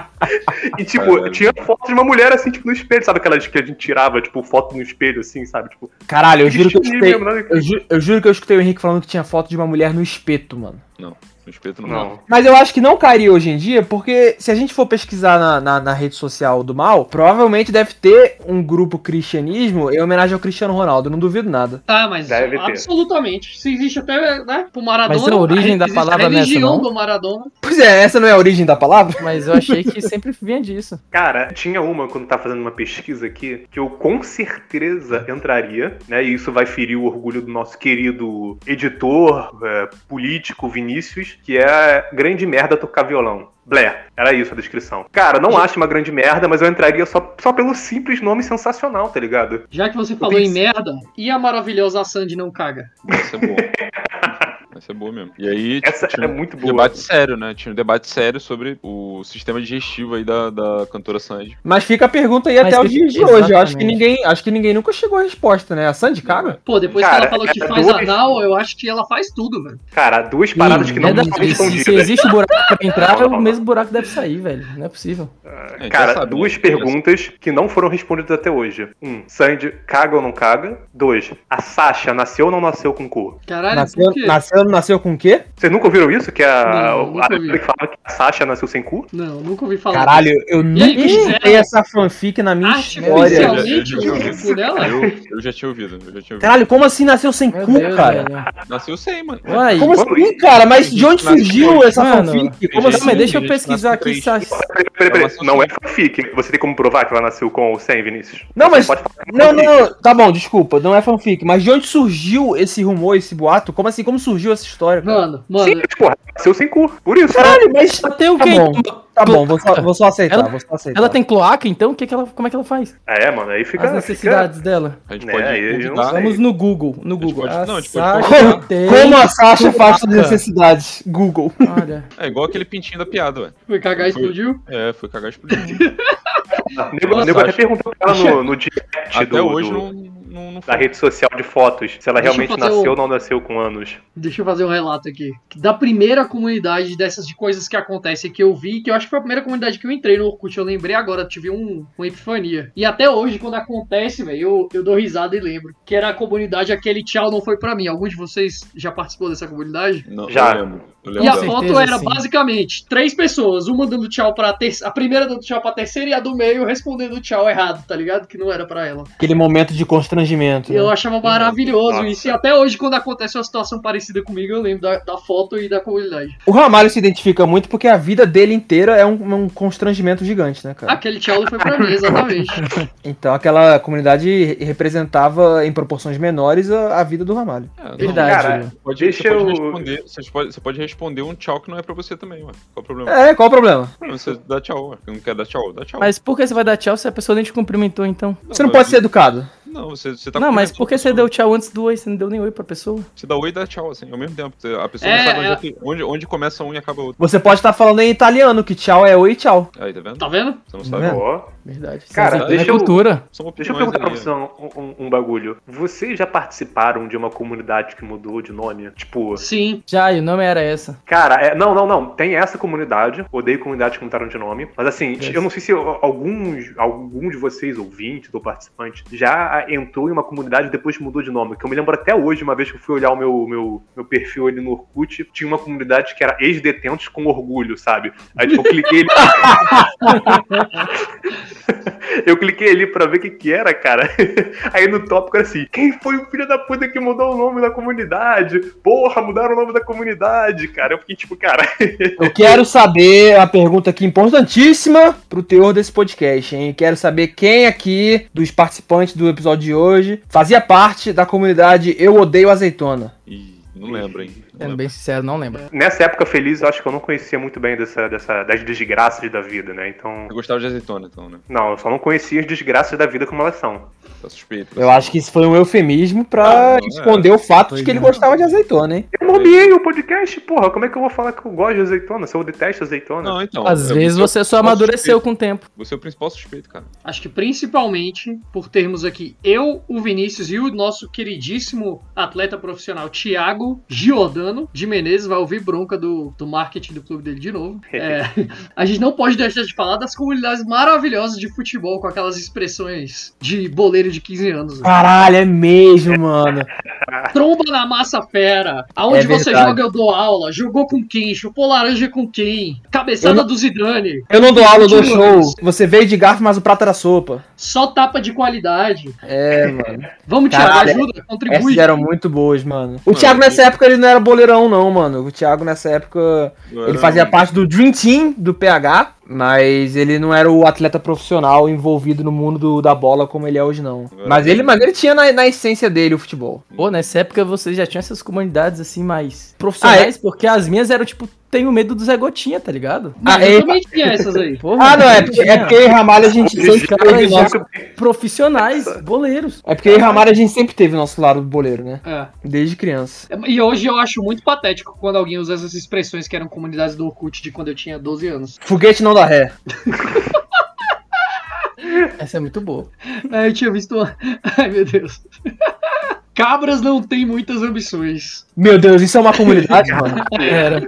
E, tipo, Caralho. tinha foto de uma mulher assim, tipo, no espelho, sabe aquelas que a gente tirava, tipo, foto no espelho, assim, sabe? Tipo, Caralho, eu juro que eu escutei. mesmo, né? Eu, ju- eu juro que eu escutei o Henrique falando que tinha foto de uma mulher no espeto, mano. Não, espeto não. Não. Mas eu acho que não cairia hoje em dia, porque se a gente for pesquisar na, na, na rede social do mal, provavelmente deve ter um grupo cristianismo em homenagem ao Cristiano Ronaldo. Não duvido nada. Tá, mas Deve ter. absolutamente. Se existe até, né, pro Maradona. Mas a origem da palavra a religião nessa, não? do Maradona. Pois é, essa não é a origem da palavra? Mas eu achei que sempre vinha disso. Cara, tinha uma, quando tá fazendo uma pesquisa aqui, que eu com certeza entraria, né? E isso vai ferir o orgulho do nosso querido editor, é, político Vinícius, que é grande merda tocar violão. Blair, era isso a descrição. Cara, não acho uma grande merda, mas eu entraria só, só pelo simples nome sensacional, tá ligado? Já que você falou em merda, e a maravilhosa Sandy não caga? Essa é boa. Essa é boa mesmo. E aí, tipo, Essa tinha é um muito boa. debate sério, né? Tinha um debate sério sobre o sistema digestivo aí da, da cantora Sandy. Mas fica a pergunta aí Mas até o dia de hoje. Eu acho que ninguém, acho que ninguém nunca chegou a resposta, né? A Sandy caga? Pô, depois que Cara, ela falou que é faz duas- anal, eu acho que ela faz tudo, velho. Cara, duas paradas que não Verdade, são se, existe buraco pra entrar, Não, não, o mesmo buraco deve sair, velho. Não é possível. É, já Cara, sabe, duas né? perguntas que não foram respondidas até hoje. Um, Sandy caga ou não caga? Dois, a Sasha nasceu ou não nasceu com cu? Caralho, Nasceu, por quê? nasceu, nasceu com o quê? Vocês nunca ouviram isso? Que a, Não, nunca a ouvi. que fala que a Sasha nasceu sem cu? Não, nunca ouvi falar. Caralho, eu aí, nunca escutei essa fanfic na minha história. Eu já- eu? Eu, eu já tinha ouvido, eu já tinha ouvido. Caralho, como assim nasceu sem Meu cu, Deus, cara? velho. Nasceu sem, mano. Uai, Como Quando assim, cara? Mas de onde surgiu essa Mano, fanfic? Como assim? Não, mas deixa eu pesquisar aqui. Sasha. Peraí, peraí, peraí. Não é fanfic. Você tem como provar que ela nasceu com ou sem, Vinícius? Não, mas- Não, não, tá bom, desculpa, não é fanfic, mas de onde surgiu esse rumor, esse boato? Como assim, como surgiu essa história? cara? Mano, mano, Sim, porra, nasceu sem cu. Por isso. Caralho, mas Tem o tá quê? bom, tá bom, vou só, vou só aceitar, Ela- vou só aceitar. Ela tem cloaca, então? O que que ela, como é que ela faz? É, mano, aí fica. As necessidades dela. A gente É, pode sei. Vamos no Google. No Google. pode- A não, a gente pode Sasha tem Como a Sasha faz suas necessidades? Google. Olha. É igual aquele pintinho da piada, ué. foi cagar e explodiu? É, foi cagar. O nego, o nego até perguntou pra ela no, no direct Até do, hoje do- não, não, não da rede social de fotos se ela Deixa realmente nasceu um- ou não nasceu com anos. Deixa eu fazer um relato aqui. Da primeira comunidade dessas de coisas que acontecem que eu vi, que eu acho que foi a primeira comunidade que eu entrei no Orkut, eu lembrei agora, tive um, uma epifania. E até hoje, quando acontece, velho, eu, eu dou risada e lembro. Que era a comunidade Aquele Tchau Não Foi Pra Mim. Algum de vocês já participou dessa comunidade? Não, Já. Eu lembro. E a foto certeza, era sim. basicamente três pessoas, uma dando tchau pra terceira, a primeira dando tchau pra terceira e a do meio respondendo tchau errado, tá ligado? Que não era pra ela. Aquele momento de constrangimento. E eu né? achava maravilhoso Nossa. isso. E até hoje, quando acontece uma situação parecida comigo, eu lembro da, da foto e da comunidade. O Ramalho se identifica muito porque a vida dele inteira é um, um constrangimento gigante, né, cara? Aquele tchau foi pra mim, exatamente. Então aquela comunidade representava em proporções menores a, a vida do Ramalho. É, Verdade. Cara, Pode, Deixa você, pode eu- responder, você, pode, você pode responder um tchau que não é pra você também, ué. Qual o problema? É, qual o problema? Não, Você dá tchau, ué. Não quer dar tchau? Dá tchau. Mas por que você vai dar tchau se a pessoa nem te cumprimentou, então? Você não pode ser educado. Não, você, você tá não, mas por que a você deu tchau antes do oi? Você não deu nem oi pra pessoa? Você dá oi e dá tchau, assim, ao mesmo tempo. Você- A pessoa É, não sabe onde, é. é onde, onde começa um e acaba outro. Você pode estar falando em italiano, que tchau é oi e tchau. Aí, tá vendo? Tá vendo? Você não Tá sabe. vendo? ó. Verdade. Cara, é deixa eu- cultura. São Deixa eu perguntar pra aí. vocês um, um- um bagulho. Vocês já participaram de uma comunidade que mudou de nome? Tipo, Sim. Já, e o nome era essa. cara, é- não, não, não. Tem essa comunidade. Odeio comunidades que mudaram de nome. Mas assim, Yes. eu não sei se alguns, algum de vocês, ouvintes ou participantes, já entrou em uma comunidade e depois mudou de nome. Que eu me lembro até hoje, uma vez que eu fui olhar o meu, meu, meu perfil ali no Orkut, tinha uma comunidade que era ex-detentos com orgulho, sabe? Aí tipo, eu cliquei ali. Eu cliquei ali pra ver o que que era, cara. Aí no tópico era assim: quem foi o filho da puta que mudou o nome da comunidade? Porra, mudaram o nome da comunidade, cara. Eu fiquei tipo, cara. Eu quero saber a pergunta aqui importantíssima pro teor desse podcast, hein? Quero saber quem aqui dos participantes do episódio de hoje fazia parte da comunidade Eu Odeio Azeitona. Ih, Não lembro, hein? Sendo bem sincero, não lembro. Nessa época feliz, eu acho que eu não conhecia muito bem dessa, dessa, das desgraças da vida, né? Então. Eu gostava de azeitona, então, né? Não, eu só não conhecia as desgraças da vida como elas são. Tá suspeito. Eu acho que isso foi um eufemismo pra Ah, não, esconder o fato de Pois que ele é. gostava de azeitona, hein? Eu nomeei o podcast, porra. Como é que eu vou falar que eu gosto de azeitona? Se eu detesto azeitona. Não, então. Às é, vezes é você só amadureceu suspeito. com o tempo. Você é o principal suspeito, cara. Acho que principalmente por termos aqui eu, o Vinícius e o nosso queridíssimo atleta profissional Thiago Giordano de Menezes, vai ouvir bronca do, do marketing do clube dele de novo. É, a gente não pode deixar de falar das comunidades maravilhosas de futebol com aquelas expressões de boleiro de 15 anos. né? Caralho, é mesmo, mano. Tromba na massa fera. Aonde É você verdade. joga, eu dou aula. Jogou com quem? Chupou laranja com quem? Cabeçada não- do Zidane. Eu não dou aula, eu dou show. Você veio de garfo, mas o prato era sopa. Só tapa de qualidade. É, mano. Vamos, Thiago, ajuda, contribui. Essas eram muito boas, mano. O Mano, Thiago nessa época ele não era boleirão, não, mano. O Thiago nessa época Eu ele fazia parte do Dream Team do PH, mas ele não era o atleta profissional envolvido no mundo do- da bola como ele é hoje, não. Agora Mas ele, mas ele tinha na, na essência dele o futebol. Pô, nessa época você já tinha essas comunidades assim mais profissionais, porque as minhas eram tipo, tenho medo do Zé Gotinha, tá ligado? Mas Ah, eu é- também tinha essas aí. Porra, Ah, não, é porque, é porque eu e Ramalho a gente sempre teve é nosso. profissionais, boleiros. É porque eu e Ramalho a gente sempre teve nosso lado do boleiro, né? É. Desde criança. E hoje eu acho muito patético quando alguém usa essas expressões que eram comunidades do Orkut de quando eu tinha 12 anos. Foguete não dá ré. Essa é muito boa. É, eu tinha visto. uma- Ai, meu Deus. Cabras não têm muitas ambições. Meu Deus, isso é uma comunidade, mano. Era.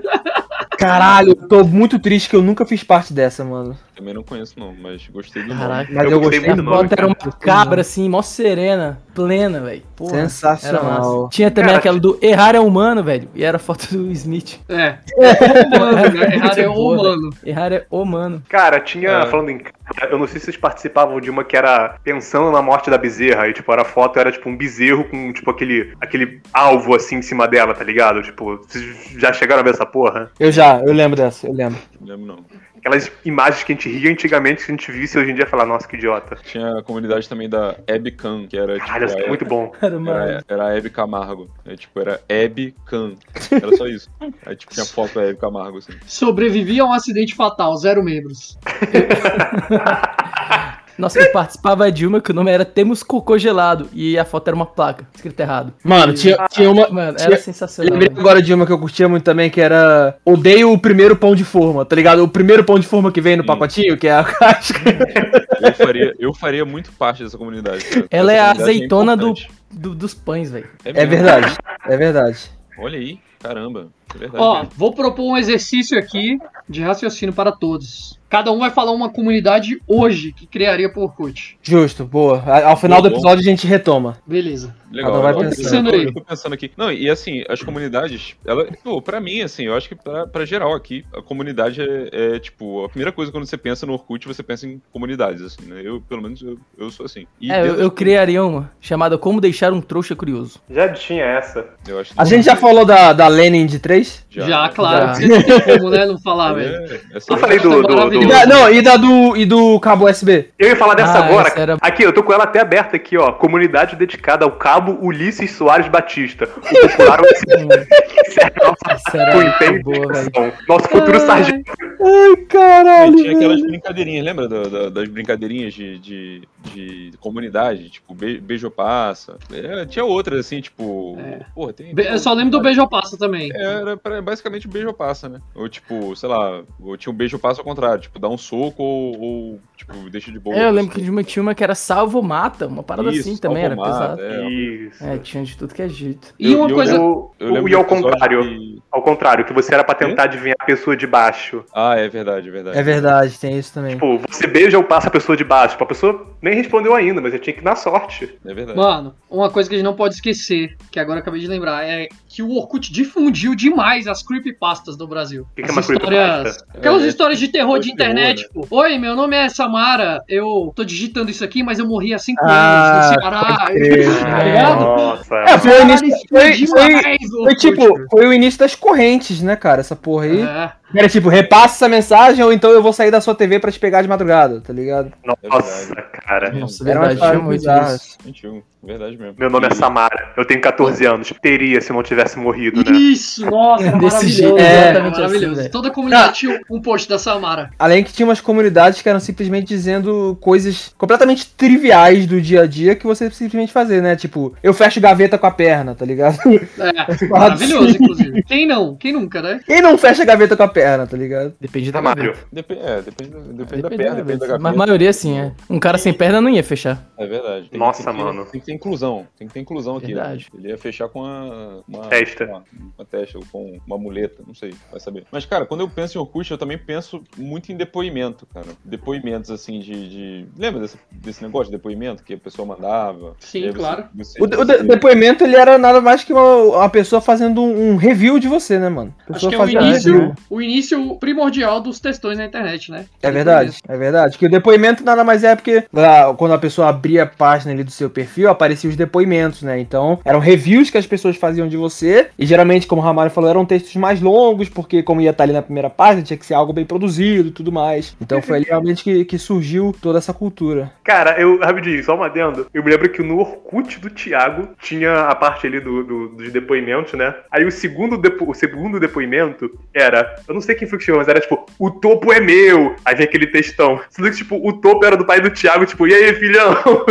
Caralho, eu tô muito triste que eu nunca fiz parte dessa, mano. Também não conheço, não, mas gostei do nome. Caraca. Mas eu, Eu gostei gostei muito. nome, era uma cabra assim, mó serena, plena, velho. Sensacional. massa. Tinha também Cara, aquela do errar é humano, velho. E era a foto do Smith. É. Humano, né? Errado é humano. Errar é humano. Cara, tinha, É. falando em eu não sei se vocês participavam de uma que era pensando na morte da bezerra, e tipo, era a foto, era tipo um bezerro com, tipo, aquele, aquele alvo assim em cima dela, tá ligado? Tipo, vocês já chegaram a ver essa porra? Eu já, eu lembro dessa, eu lembro. Não lembro, não. Aquelas imagens que a gente ria antigamente, que a gente visse hoje em dia falar, nossa, que idiota. Tinha a comunidade também da Hebe Khan, que era Caralho, tipo. isso é muito bom. Era. Era, era a Hebe Camargo. É, tipo, era Hebe Khan. Era só isso. Aí, tipo, tinha foto da Hebe Camargo, assim. Sobrevivi a um acidente fatal, zero membros. Nossa, eu participava de uma que o nome era Temos Cocô Gelado. E a foto era uma placa, escrito errado. Mano, tinha, tinha uma. Mano, tinha- era sensacional. lembrei velho. agora de uma que eu curtia muito também, que era Odeio o primeiro pão de forma, tá ligado? O primeiro pão de forma que vem no Sim. pacotinho, que é a casca. Eu faria, eu faria muito parte dessa comunidade. cara. Ela é Essa a comunidade azeitona do, importante. do- dos pães, velho. É mesmo. verdade, é verdade. Olha aí, caramba. É verdade. Ó, mesmo. vou propor um exercício aqui de raciocínio para todos. Cada um vai falar uma comunidade hoje que criaria por Orkut. Justo, boa. A- Ao final do Bom, bom. episódio a gente retoma. Beleza. Legal, Cada um vai pensando aí. eu tô pensando aqui. Não, e assim, as comunidades, ela, pô, pra mim, assim, eu acho que pra, pra geral aqui, a comunidade é, é, tipo, a primeira coisa quando você pensa no Orkut, você pensa em comunidades, assim, né? Eu, pelo menos, eu, eu sou assim. E É, eu, eu do- criaria uma chamada Como Deixar um Trouxa Curioso. Já tinha essa. eu acho A gente já falou da, da Lenin de 3? três? Já, né? claro. Já. Tem como, né, não falar, velho. É, Eu falei do. do, do- E da, não, e da do, e do cabo USB. Eu ia falar dessa Ah, agora. era- Aqui, eu tô com ela até aberta aqui, ó. Comunidade dedicada ao cabo Ulisses Soares Batista. O popular Ulisses. Esse é Essa era muito boa, velho. Nosso futuro sargento. Ai, E caralho. tinha aquelas velho. brincadeirinhas, lembra da- da- das brincadeirinhas de, de, de comunidade? Tipo, be, beijo passa. É, tinha outras, assim, tipo. É. Porra, tem. Be- Eu só lembro do beijo passa também. Era pra- basicamente beijo passa, né? Ou tipo, sei lá, ou tinha um beijo passa ao contrário, tipo, dá um soco ou, ou, tipo, deixa de boa. É, eu lembro que de uma tinha uma que era Salvo Mata, uma parada Isso, assim também, era pesado. é. Isso. É, tinha de tudo que é jeito. E Eu- uma eu coisa. O- Eu o- e ao contrário. que- Ao contrário, que você era pra tentar adivinhar a pessoa de baixo. Ah, é verdade, é verdade. É verdade, tem isso também. Tipo, você beija ou passa a pessoa de baixo. Tipo, a pessoa nem respondeu ainda, mas eu tinha que dar sorte. É verdade. Mano, uma coisa que a gente não pode esquecer, que agora eu acabei de lembrar, é que o Orkut difundiu demais as creepypastas do Brasil. que é As uma histórias. creepypasta? Aquelas É, é histórias de terror de de terror, internet, né? tipo, Oi, meu nome é Samara, eu tô digitando isso aqui, mas eu morri há cinco Ah, anos no Ceará. Tá ligado? Nossa. É, foi o início, foi, foi, foi tipo, foi o início das correntes, né, cara? Essa porra aí. É. Era tipo, repassa essa mensagem ou então eu vou sair da sua TV pra te pegar de madrugada, tá ligado? Nossa, cara. Nossa, Era verdade, umas verdade mesmo. Meu nome é Samara. Eu tenho 14 anos. Teria se não tivesse morrido, né? Isso, nossa, Desse maravilhoso. jeito, é, exatamente maravilhoso. assim. Toda comunidade tinha um post da Samara. Além que tinha umas comunidades que eram simplesmente dizendo coisas completamente triviais do dia a dia que você simplesmente fazer, né? Tipo, eu fecho gaveta com a perna, tá ligado? É, maravilhoso, inclusive. Quem não? Quem nunca, né? Quem não fecha gaveta com a perna, tá ligado? Depende da Mário. gaveta. Depe- é, depende, depende da Depende perna, da depende da gaveta. Mas a maioria sim, é. Um cara sem perna não ia fechar. É verdade. Tem- Nossa, tem que mano. Tem que ter inclusão. Tem que ter inclusão aqui. Verdade. Né? Ele ia fechar com uma. uma Testa. Uma, uma testa, ou com uma muleta, não sei, vai saber. Mas, cara, quando eu penso em Orkut, eu também penso muito em depoimento, cara. Depoimentos, assim, de. de... Lembra desse, desse negócio de depoimento que a pessoa mandava? Sim, aí você- claro. você- O, de- o depoimento, ele era nada mais que uma, uma pessoa fazendo um, um review de você, né, mano? A Acho pessoa que é o um início, review. o início primordial dos textões na internet, né? É verdade, é verdade. Que o depoimento nada mais é porque ah, quando a pessoa abria a página ali do seu perfil, apareciam os depoimentos, né? Então, eram reviews que as pessoas faziam de você. E geralmente, como o Ramário falou, eram textos mais longos, porque como ia estar ali na primeira página, tinha que ser algo bem produzido e tudo mais. Então foi ali realmente que, que surgiu toda essa cultura. Cara, eu, rapidinho, só uma adendo. Eu me lembro que no Orkut do Thiago tinha a parte ali do, do- dos depoimentos, né? Aí o segundo, depo- o segundo depoimento era, eu não sei quem foi que chegou, mas era tipo, o topo é meu. Aí vem aquele textão. Sendo que, tipo, o topo era do pai do Thiago, tipo, e aí, filhão?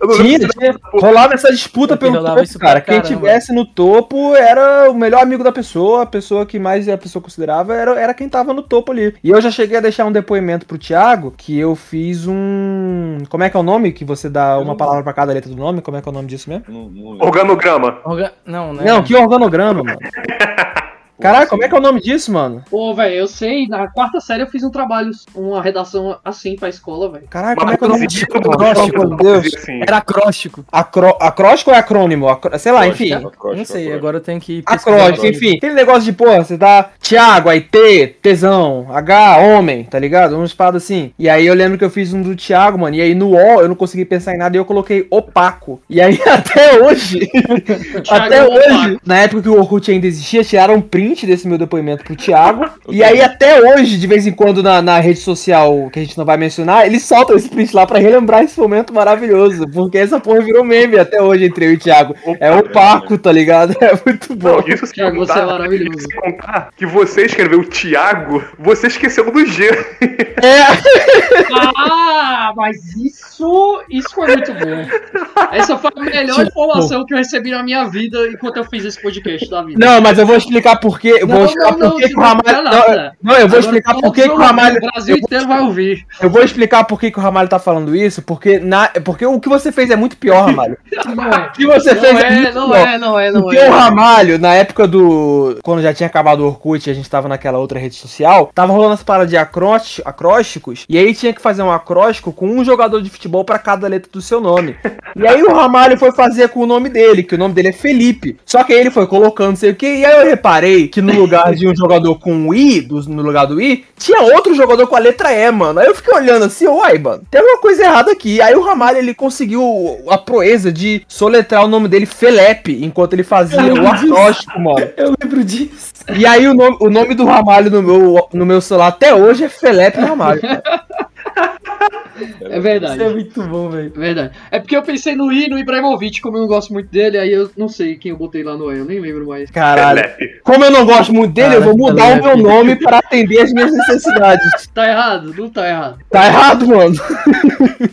Eu não Tinha, tinha, rolava essa disputa pelo topo, cara. Quem tivesse no topo era o melhor amigo da pessoa, a pessoa que mais a pessoa considerava era, era quem tava no topo ali. E eu já cheguei a deixar um depoimento pro Thiago que eu fiz um. Como é que é o nome? Que você dá uma palavra pra cada letra do nome? Como é que é o nome disso mesmo? Não, não lembro. Organograma. Orga- Não, né? Não, que organograma, mano. Caraca, como é que é o nome disso, mano? Pô, velho, eu sei, na quarta série eu fiz um trabalho, uma redação assim pra escola, velho. Caraca, como é que é o nome disso? Acróstico, meu Deus. Era acróstico. Acro... Acróstico ou é acrônimo? Acro- Sei lá, enfim. Acróstico, Não sei, agora eu tenho que Acróstico, enfim. Aquele negócio de, porra, você dá Thiago, aí T, tesão, H, homem, tá ligado? Umas paradas assim. E aí eu lembro que eu fiz um do Thiago, mano. E aí no O eu não consegui pensar em nada e eu coloquei opaco. E aí até hoje, até é hoje, opaco. na época que o Orkut ainda existia, tiraram um print desse meu depoimento pro Thiago. e aí até hoje, de vez em quando, na, na rede social que a gente não vai mencionar, eles soltam esse print lá pra relembrar esse momento maravilhoso. Porque essa porra virou meme até hoje entre eu e o Thiago. É opaco, tá ligado? É muito bom. Não, isso Thiago, você é contar- maravilhoso. Sem contar que você escreveu Thiago, você esqueceu do G. É, Ah, mas isso, isso foi muito bom. Essa foi a melhor Tipo, informação que eu recebi na minha vida enquanto eu fiz esse podcast da vida. Não, mas eu vou explicar por quê. Eu vou explicar não, por não, que o Ramalho. Não, eu vou explicar por todos que o Ramalho. O Brasil inteiro vai ouvir. Eu vou explicar por que o Ramalho tá falando isso, porque, na, porque o que você fez é muito pior, Ramalho. Não é. O que você Não fez é, é, muito não pior. é, não é, não Porque é. o Ramalho, na época do. Quando já tinha acabado o Orkut e a gente tava naquela outra rede social, tava rolando essa parada de acrósti- acrósticos, e aí tinha que fazer um acróstico com um jogador de futebol pra cada letra do seu nome. E aí o Ramalho foi fazer com o nome dele, que o nome dele é Felipe. Só que aí ele foi colocando não sei o que, e aí eu reparei que no lugar de um jogador com I, do- no lugar do I, tinha outro jogador com a letra E, mano. Aí eu fiquei olhando assim, uai, mano, tem alguma coisa errada aqui. Aí o Ramalho, ele conseguiu a proeza de soletrar o nome dele Felepe, enquanto ele fazia o acróstico, mano. Eu lembro disso. E aí o nome, o nome do Ramalho no meu, no meu celular até hoje é Felepe Ramalho. É verdade. Isso é muito bom, velho. É Verdade. É porque eu pensei no I no Ibrahimovic, como eu não gosto muito dele, aí eu não sei quem eu botei lá no E, eu nem lembro mais. Caralho. Felipe. Como eu não gosto muito dele, eu vou Caralho, mudar o meu nome para atender as minhas necessidades. Tá errado? Não tá errado. Tá errado, mano.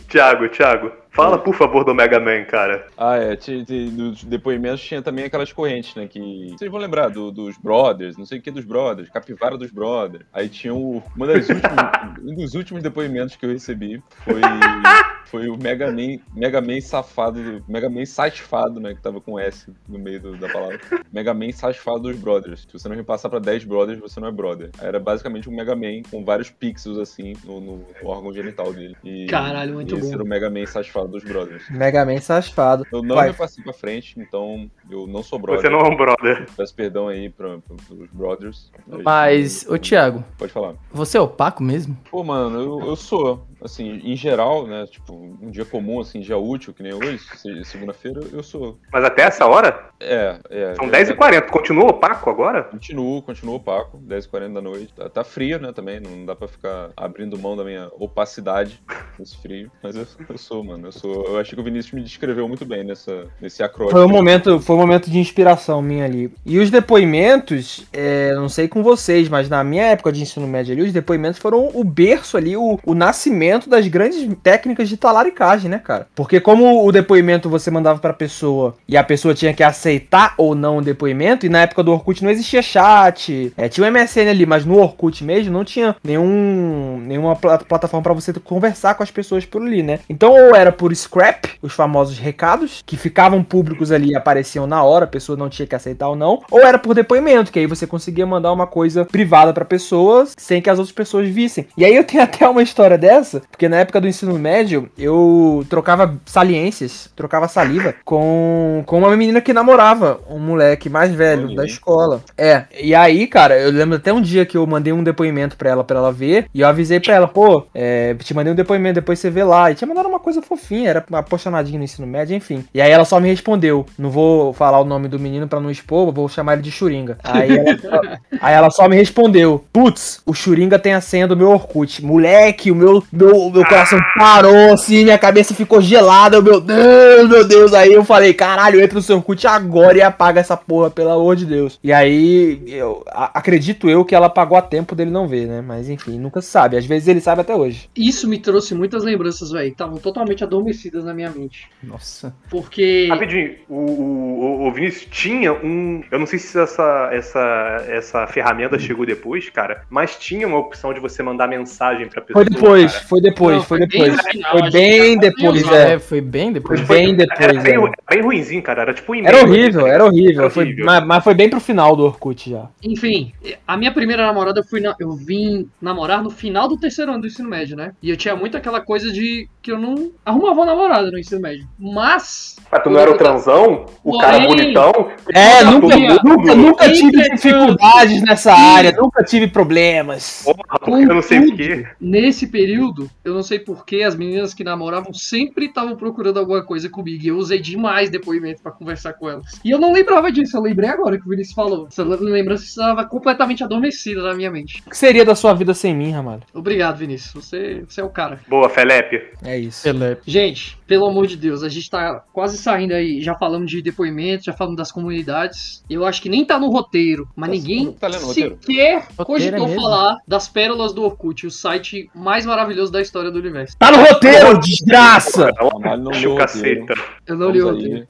Thiago, Thiago, fala por favor do Mega Man, cara. Ah, é. Tinha- dos depoimentos tinha também aquelas correntes, né? Que. Vocês vão lembrar do- dos Brothers, não sei o que dos Brothers, Capivara dos Brothers. Aí tinha o. Uma das últimas, um dos últimos depoimentos que eu recebi foi. Foi o Mega Man, Mega Man safado, Mega Man safado, né? Que tava com S no meio do- da palavra. Mega Man safado dos Brothers. Se você não repassar pra 10 Brothers, você não é brother. Era basicamente um Mega Man com vários pixels assim no, no órgão genital dele. E, Caralho, muito e esse bom. era o Mega Man safado dos Brothers. Mega Man safado. Eu não Vai. me passei pra frente, então eu não sou brother. Você não é um brother. Peço perdão aí pra, pra, pros brothers. Mas, ô Thiago, Pode falar. você é opaco mesmo? Pô, mano, eu, eu sou. assim, em geral, né? Tipo, um dia comum, assim, dia útil, que nem hoje, se- segunda-feira, eu sou. Mas até essa hora? É, é. São é, 10h40. Continua opaco agora? Continuo, continuo opaco, 10h40 da noite. Tá, tá frio, né, também, não dá pra ficar abrindo mão da minha opacidade nesse frio. Mas eu, eu sou, mano, eu sou. Eu acho que o Vinícius me descreveu muito bem nessa, nesse acróstico. Foi um momento, foi um momento de inspiração minha ali. E os depoimentos, é, não sei com vocês, mas na minha época de ensino médio ali, os depoimentos foram o berço ali, o, o nascimento das grandes técnicas de talaricagem, né, cara? Porque como o depoimento você mandava pra pessoa e a pessoa tinha que aceitar ou não o depoimento, e na época do Orkut não existia chat, é, tinha o MSN ali, mas no Orkut mesmo não tinha nenhum, nenhuma pla- plataforma pra você conversar com as pessoas por ali, né? Então ou era por scrap, os famosos recados, que ficavam públicos ali e apareciam na hora, a pessoa não tinha que aceitar ou não, ou era por depoimento, que aí você conseguia mandar uma coisa privada pra pessoa sem que as outras pessoas vissem. E aí eu tenho até uma história dessa, porque na época do ensino médio eu trocava saliências, trocava saliva com, com uma menina que namorava um moleque mais velho Olha da escola. É, e aí, cara, eu lembro até um dia que eu mandei um depoimento pra ela, pra ela ver, e eu avisei pra ela, pô, é, te mandei um depoimento, depois você vê lá. E tinha mandado uma coisa fofinha, era apaixonadinha no ensino médio, enfim. E aí ela só me respondeu, não vou falar o nome do menino pra não expor, vou chamar ele de Churinga. Aí ela, aí ela só me respondeu, putz, o Churinga tem a senha do meu Orkut. Moleque, o meu, meu, meu coração parou, assim, minha cabeça ficou gelada, eu, meu Deus, meu Deus. Aí eu falei, caralho, entra no seu Orkut agora e apaga essa porra, pelo amor de Deus. E aí, eu a- acredito eu que ela apagou a tempo dele não ver, né? Mas enfim, nunca se sabe. Às vezes ele sabe até hoje. Isso me trouxe muitas lembranças, velho. Estavam totalmente adormecidas na minha mente. Nossa. Porque. Rapidinho, o, o, o Vinícius tinha um. Eu não sei se essa, essa, essa ferramenta chegou depois, cara, mas tinha uma opção de você mandar mensagem pra pessoa. Foi depois, cara. foi depois, Não, foi foi depois. final, Foi bem depois, é. É, foi bem depois. Foi bem depois, Era bem, é. bem ruimzinho, cara. Era tipo um. Era horrível, tá era horrível. Era Foi, horrível. mas, mas foi bem pro final do Orkut já. Enfim, a minha primeira namorada eu fui na- eu vim namorar no final do terceiro ano do ensino médio, né? E eu tinha muito aquela coisa de que eu não arrumava uma namorada no ensino médio. Mas Mas tu não era o transão? O cara Porém- bonitão? É, nunca, nunca, nunca tive Entretanto- dificuldades nessa área, nunca tive problemas. Porra, porque eu não sei o Contudo, quê. Nesse período, eu não sei porquê, as meninas que namoravam sempre estavam procurando alguma coisa comigo. E eu usei demais depoimento pra conversar com elas. E eu não lembrava disso, eu lembrei agora que o Vinícius falou. Essa lembrança estava completamente adormecida na minha mente. O que seria da sua vida sem mim, Ramalho? Obrigado, Vinícius. Você, você é o cara. Boa, Felipe. É isso. Pelé. Gente, pelo amor de Deus, a gente tá quase saindo aí. Já falamos de depoimentos, já falamos das comunidades. Eu acho que nem tá no roteiro, mas Tá- ninguém tá lendo o roteiro? sequer Roteiro cogitou é mesmo? falar das pérolas do Orkut, o site mais maravilhoso da história do universo. Tá no roteiro, desgraça! Ramalho não o caceta. Eu não li roteiro.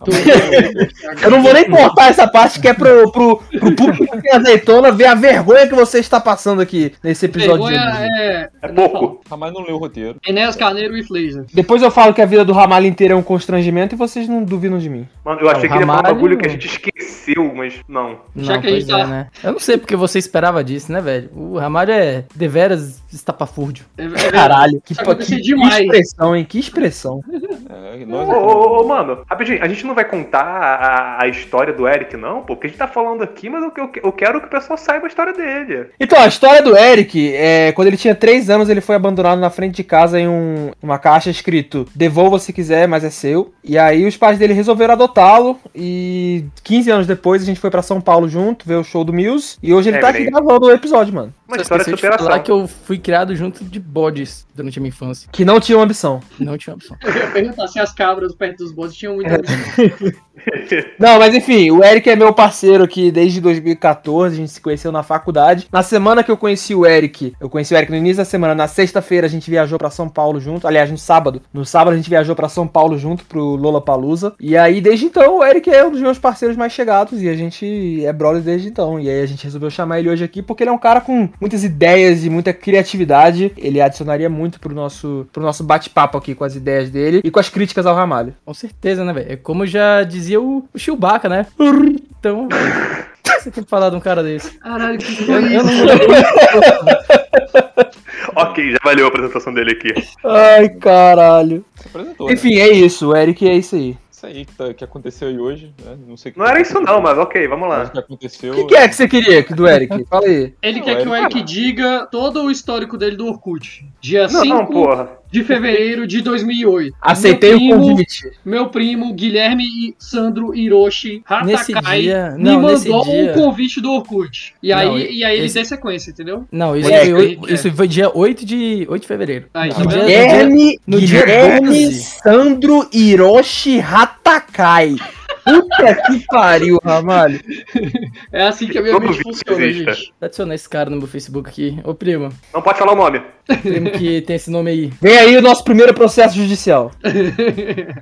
Eu não vou nem cortar essa parte que é pro, pro, pro público que tem azeitona ver a vergonha que você está passando aqui nesse episódio. Vergonha é. É pouco. Ramalho não leu o roteiro. Enéas Carneiro e Flazer. Depois eu falo que a vida do Ramalho inteiro é um constrangimento e vocês não duvidam de mim. Mano, eu achei Não, que ele ia um Ramalho- bagulho que a gente esqueceu, mas não. Já Não, que a gente tá- é, né? Eu não sei porque você esperava disso, né, velho? O Ramalho é deveras estapafúrdio. É, é. Caralho, que, que, que demais. expressão, hein? Que expressão. É, Ô, nós ô, ô, ô, mano, rapidinho, a gente não vai contar a, a história do Eric, não? Pô, porque a gente tá falando aqui, mas eu, eu, eu quero que o pessoal saiba a história dele. Então, a história do Eric, é, quando ele tinha 3 anos, ele foi abandonado na frente de casa em um- uma caixa escrito devolva se quiser, mas é seu. E aí os pais dele resolveram adotá-lo e 15 anos depois a gente foi pra São Paulo junto, ver o show do Muse e hoje ele É, tá aqui gravando o episódio, mano. Uma Só história de superação. falar que eu fui criado junto de bodes durante a minha infância. Que não tinha uma ambição. Não tinha opção. Eu ia perguntar se as cabras perto dos bodes tinham muita Não, mas enfim, o Eric é meu parceiro aqui desde 2014, a gente se conheceu na faculdade. Na semana que eu conheci o Eric, eu conheci o Eric no início da semana, na sexta-feira a gente viajou pra São Paulo junto, aliás, no sábado. No sábado a gente viajou pra São Paulo junto pro Lollapalooza. E aí, desde então, o Eric é um dos meus parceiros mais chegados e a gente é brother desde então. E aí a gente resolveu chamar ele hoje aqui porque ele é um cara com muitas ideias e muita criatividade. Ele adicionaria muito pro nosso, pro nosso bate-papo aqui com as ideias dele e com as críticas ao Ramalho. Com certeza, né, velho? É como já dizia o, o Chewbacca, né? Então, velho, o que você tem que falar de um cara desse? Caralho, que Eu, foi eu isso? não ok, já valeu a apresentação dele aqui. Ai, caralho. Né? Enfim, é isso. O Eric é isso aí. Isso aí que, tá- que aconteceu aí hoje, né? Não sei o que Não era isso não, mas ok, vamos lá. o que aconteceu. O que, que é que você queria do Eric? Fala aí. Ele Não, quer que o ele- Eric diga todo o histórico dele do Orkut. Dia Não, 5 não, porra. De fevereiro de 2008. Aceitei meu o primo, convite. Meu primo Guilherme e Sandro Hiroshi Nesse Hatakai dia- me não, mandou dia- um convite do Orkut. E aí, Não, e aí ele esse- deu sequência, entendeu? Não, isso, Moleque, foi, oito- é. isso foi dia 8 de, 8 de fevereiro. Aí, No tá? Guilherme, no dia Guilherme 12. Sandro Hiroshi Hatakai. Puta que pariu, Ramalho. É assim que a minha Todo mente funciona, existe. gente. Adiciona esse cara no meu Facebook aqui. Ô, primo. Não pode falar o nome. Primo que tem esse nome aí. Vem aí o nosso primeiro processo judicial.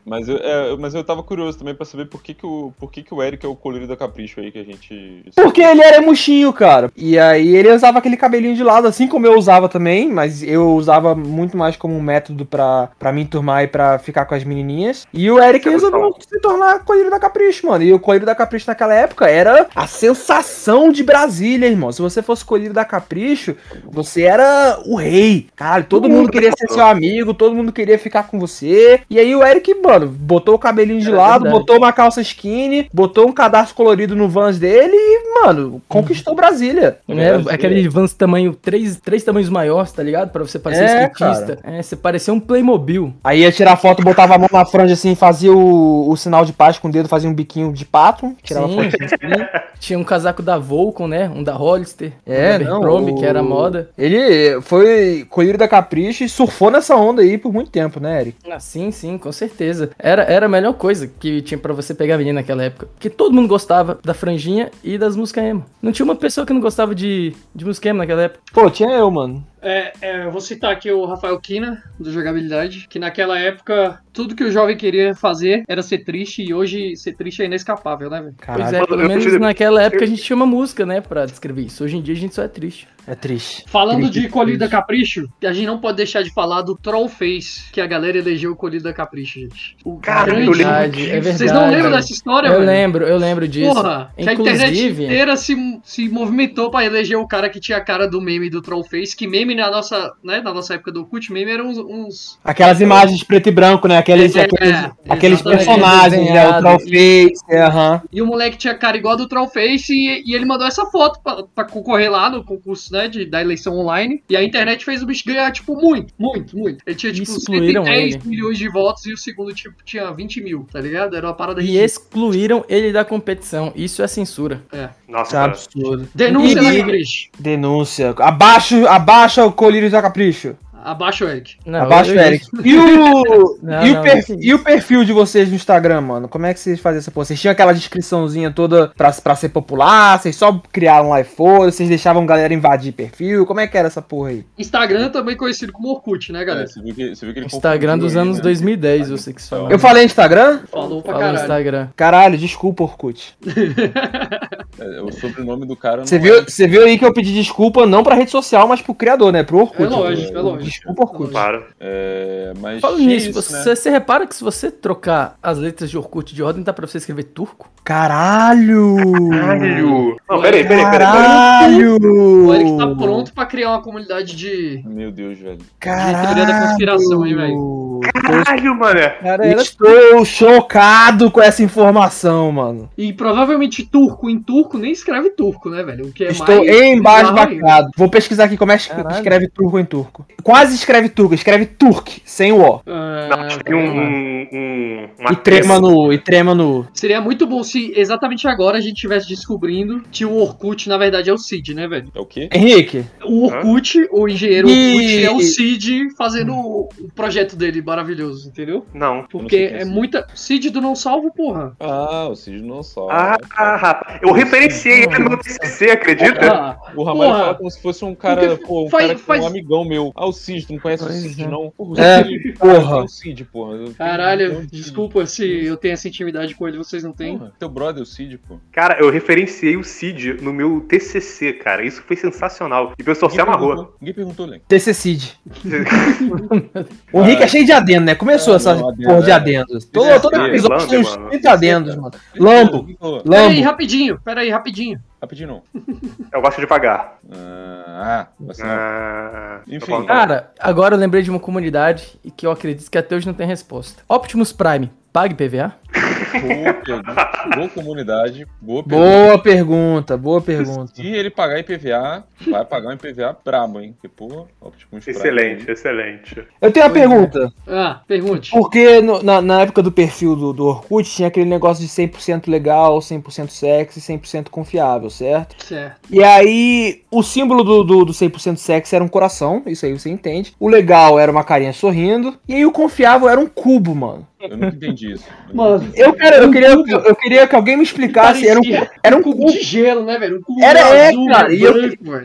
Mas eu, é, mas eu tava curioso também pra saber por que, que, o, por que, que o Eric é o colírio da Capricho aí que a gente. Porque ele era murchinho, cara. E aí ele usava aquele cabelinho de lado, assim como eu usava também, mas eu usava muito mais como um método pra, pra me enturmar e pra ficar com as menininhas. E o Eric é muito resolveu se tornar colírio da Capricho, mano. E o colírio da Capricho naquela época era a sensação de Brasília, irmão. Se você fosse colírio da Capricho, você era o rei. Caralho, todo Todo mundo queria ser seu amigo, todo mundo queria ficar com você. E aí o Eric, mano, botou o cabelinho de É lado, verdade. botou uma calça skinny, botou um cadarço colorido no Vans dele e, mano, conquistou Brasília. É Né? Aquele Vans tamanho, três, três tamanhos maiores, tá ligado? Pra você parecer É, skatista. É, você parecia um Playmobil. Aí ia tirar foto, botava a mão na franja assim, fazia o, o sinal de paz com o dedo, fazia um biquinho de pato, tirava Sim. foto assim. Tinha um casaco da Volcom, né? Um da Hollister. É, um da não, o- que era moda. Ele foi colírio da Capricho e surfou nessa onda aí por muito tempo, né, Eric? Ah, sim, sim, com certeza. Era, era a melhor coisa que tinha pra você pegar menina naquela época. Porque todo mundo gostava da franjinha e das músicas emo. Não tinha uma pessoa que não gostava de, de música emo naquela época. Pô, tinha eu, mano. É, é, eu vou citar aqui o Rafael Kina, do Jogabilidade, que naquela época tudo que o jovem queria fazer era ser triste e hoje ser triste é inescapável, né, velho? Pois é, pelo menos preciso- naquela época a gente tinha uma música, né, pra descrever isso. Hoje em dia a gente só é triste. é triste. Falando Triste, de Colhido da triste. Capricho, a gente não pode deixar de falar do Trollface, que a galera elegeu o Colhido da Capricho, gente. O Cara, grande... Verdade, é verdade. Vocês não lembram dessa história, Eu velho? lembro, eu lembro disso. Porra, que a internet Inclusive, inteira se, se movimentou pra eleger o cara que tinha a cara do meme do Trollface, que meme na nossa, né, na nossa época do Cut, meme eram uns... uns- Aquelas imagens de preto e branco, né? Aqueles, É, aqueles, é, aqueles personagens, né? O. Trollface, aham. E o moleque tinha cara igual do Trollface e, e ele mandou essa foto pra, pra concorrer lá no concurso, né, de, da eleição online. E a internet fez o bicho ganhar, tipo, muito, muito, muito. Ele tinha, tipo, Excluíram 110 ele. milhões de votos e o segundo, tipo, tinha 20 mil, tá ligado? Era uma parada E ridícula. excluíram ele da competição. Isso é censura. Nossa, é cara. absurdo. Denúncia E- Capricho. Denúncia. Abaixo, abaixa o colírio da Capricho. Abaixa o Eric. Não, Abaixa o Eric. E o, Não, e, o não, perfil, não. e o perfil de vocês no Instagram, mano? Como é que vocês faziam essa porra? Vocês tinham aquela descriçãozinha toda pra, pra ser popular? Vocês só criaram lá e foda? Vocês deixavam galera invadir perfil? Como é que era essa porra aí? Instagram também conhecido como Orkut, né, É, galera? você viu que, você viu que ele Instagram dos aí, anos né? 2010, você que falou. Eu falei Instagram? Falou pra Falou caralho. Instagram. Caralho, desculpa, Orkut. É, o sobrenome do cara Você viu, é- você viu aí que eu pedi desculpa não pra rede social, mas pro criador, né? Pro Orkut. É lógico, é lógico. Desculpa, Orkut. Claro. É, mas Falando tinha nisso, isso, você, né? você repara que se você trocar as letras de Orkut de ordem, dá pra você escrever turco? Caralho! Caralho. Não, peraí, peraí, peraí. Caralho! O Eric tá pronto pra criar uma comunidade de. Meu Deus, velho. Caralho! teoria da conspiração, hein, velho? Caralho, mano. Cara, era Estou chocado com essa informação, mano. E provavelmente turco em turco nem escreve turco, né, velho? O que é Estou mais. embasbacado. Vou pesquisar aqui como é que escreve turco em turco. Quase escreve turco, escreve turk, sem o O. Não, Ah, tem um, um, um, uma E trema no, e trema no. Seria muito bom se exatamente agora a gente estivesse descobrindo que o Orkut, na verdade, é o Cid, né, velho? É o quê? Henrique, O Orkut, o engenheiro E- Orkut, é o Cid fazendo o projeto dele maravilhoso, entendeu? Não. Porque não é é muita. Cid do Não Salvo, porra. Ah, o Cid não só. Ah, ah, rapaz. Eu referenciei ele no TCC, acredita? Ah, O Ramalho porra. fala como se fosse um cara, pô, um faz- cara que faz- um amigão meu. Ah, o Cid, tu não conhece Pois o Cid, é. não? Porra, É, o Cid, porra. É o Cid, porra. Eu um Caralho, desculpa se eu tenho essa intimidade com ele, vocês não têm. Porra, teu brother, o Cid, pô. Cara, eu referenciei o Cid no meu TCC, cara. Isso foi sensacional. E o pessoal se amarrou. perguntou, Ninguém perguntou, Len. TC Cid. O Henrique é cheio de adendo, né? Começou Ah, essa adendo, porra de é. adendos. Todo, É, todo é, episódio Lambo, tem uns mano. 30 adendos, mano. Lambo. Pera aí, Lambo. rapidinho, pera aí, rapidinho. Não. Eu gosto devagar. Ah, você não. Ah, Enfim. tô falando- Cara, agora eu lembrei de uma comunidade e que eu acredito que até hoje não tem resposta. Optimus Prime, pague PVA? Boa pergunta. Boa comunidade. Boa pergunta. Boa pergunta, boa pergunta. Se ele pagar IPVA, vai pagar um IPVA brabo, hein? Porque, pô, Optimus Excelente, excelente. Eu tenho uma é. pergunta. Ah, pergunte. Porque no- na, na época do perfil do, do Orkut tinha aquele negócio de 100% legal, 100% sexy, 100% confiável, certo? Certo. E aí, o símbolo do, do, do 100% sexy era um coração, isso aí você entende. O legal era uma carinha sorrindo. E aí o confiável era um cubo, mano. Eu nunca entendi isso. Eu Mano. Eu, cara, eu Um queria, eu queria que alguém me explicasse. Era um, era um cubo de gelo, né, velho? Um cubo Era, é, azul, cara, e eu-.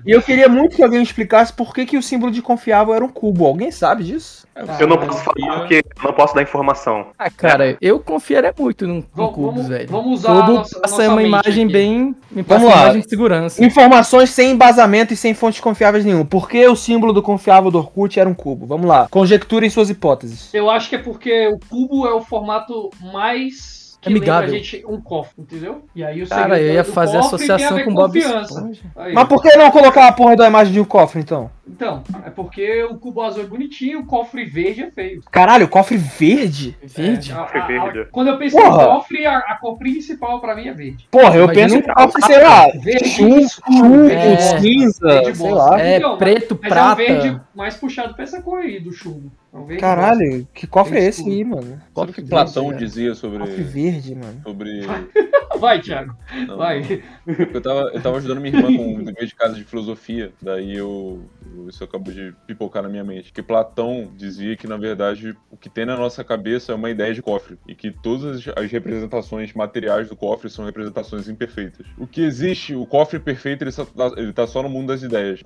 E eu queria muito que alguém me explicasse por que, que o símbolo de confiável era um cubo. Alguém sabe disso? Eu não Ah, posso falar porque eu não posso dar informação. Ah, cara, eu confiaria muito num, num Vamos- cubos, vamos- velho. vamos usar Cubo nossa- passa nossa uma imagem aqui. bem. Me passa Vamos uma lá. imagem de segurança. Informações sem embasamento e sem fontes confiáveis nenhum. Por que o símbolo do confiável do Orkut era um cubo? Vamos lá. Conjecturem suas hipóteses. Eu acho que é porque o cubo é o formato mais que Amigável. lembra a gente um cofre, entendeu? E aí o Cara, eu ia fazer associação com Bob. Esponja. Mas por que não colocar a porra da imagem de um cofre, então? Então, é porque o cubo azul é bonitinho, o cofre verde é feio. Caralho, cofre verde? Verde? É, a- Cofre a- a- verde. quando eu penso Porra. em cofre, a, a cor principal pra mim é verde. Porra, eu Imagina penso em cofre, sei lá, Verde chumbo, chumbo, é, cinza, verde sei lá. É Então, mas- preto, Mas é um prata. verde mais puxado pra essa cor aí do chumbo. É um verde Caralho, que cofre é Bem esse escuro. aí, mano? O Cofre que verde, Platão cara. dizia sobre. Cofre verde, mano. sobre... Vai, Thiago. Não, Vai. Eu tava, eu tava ajudando minha irmã com um dever de casa de filosofia, daí eu- isso acabou de pipocar na minha mente. Que Platão dizia que, na verdade, o que tem na nossa cabeça é uma ideia de cofre, e que todas as- representações materiais do cofre são representações imperfeitas. O que existe, o cofre perfeito, ele, só, tá- ele tá só no mundo das ideias.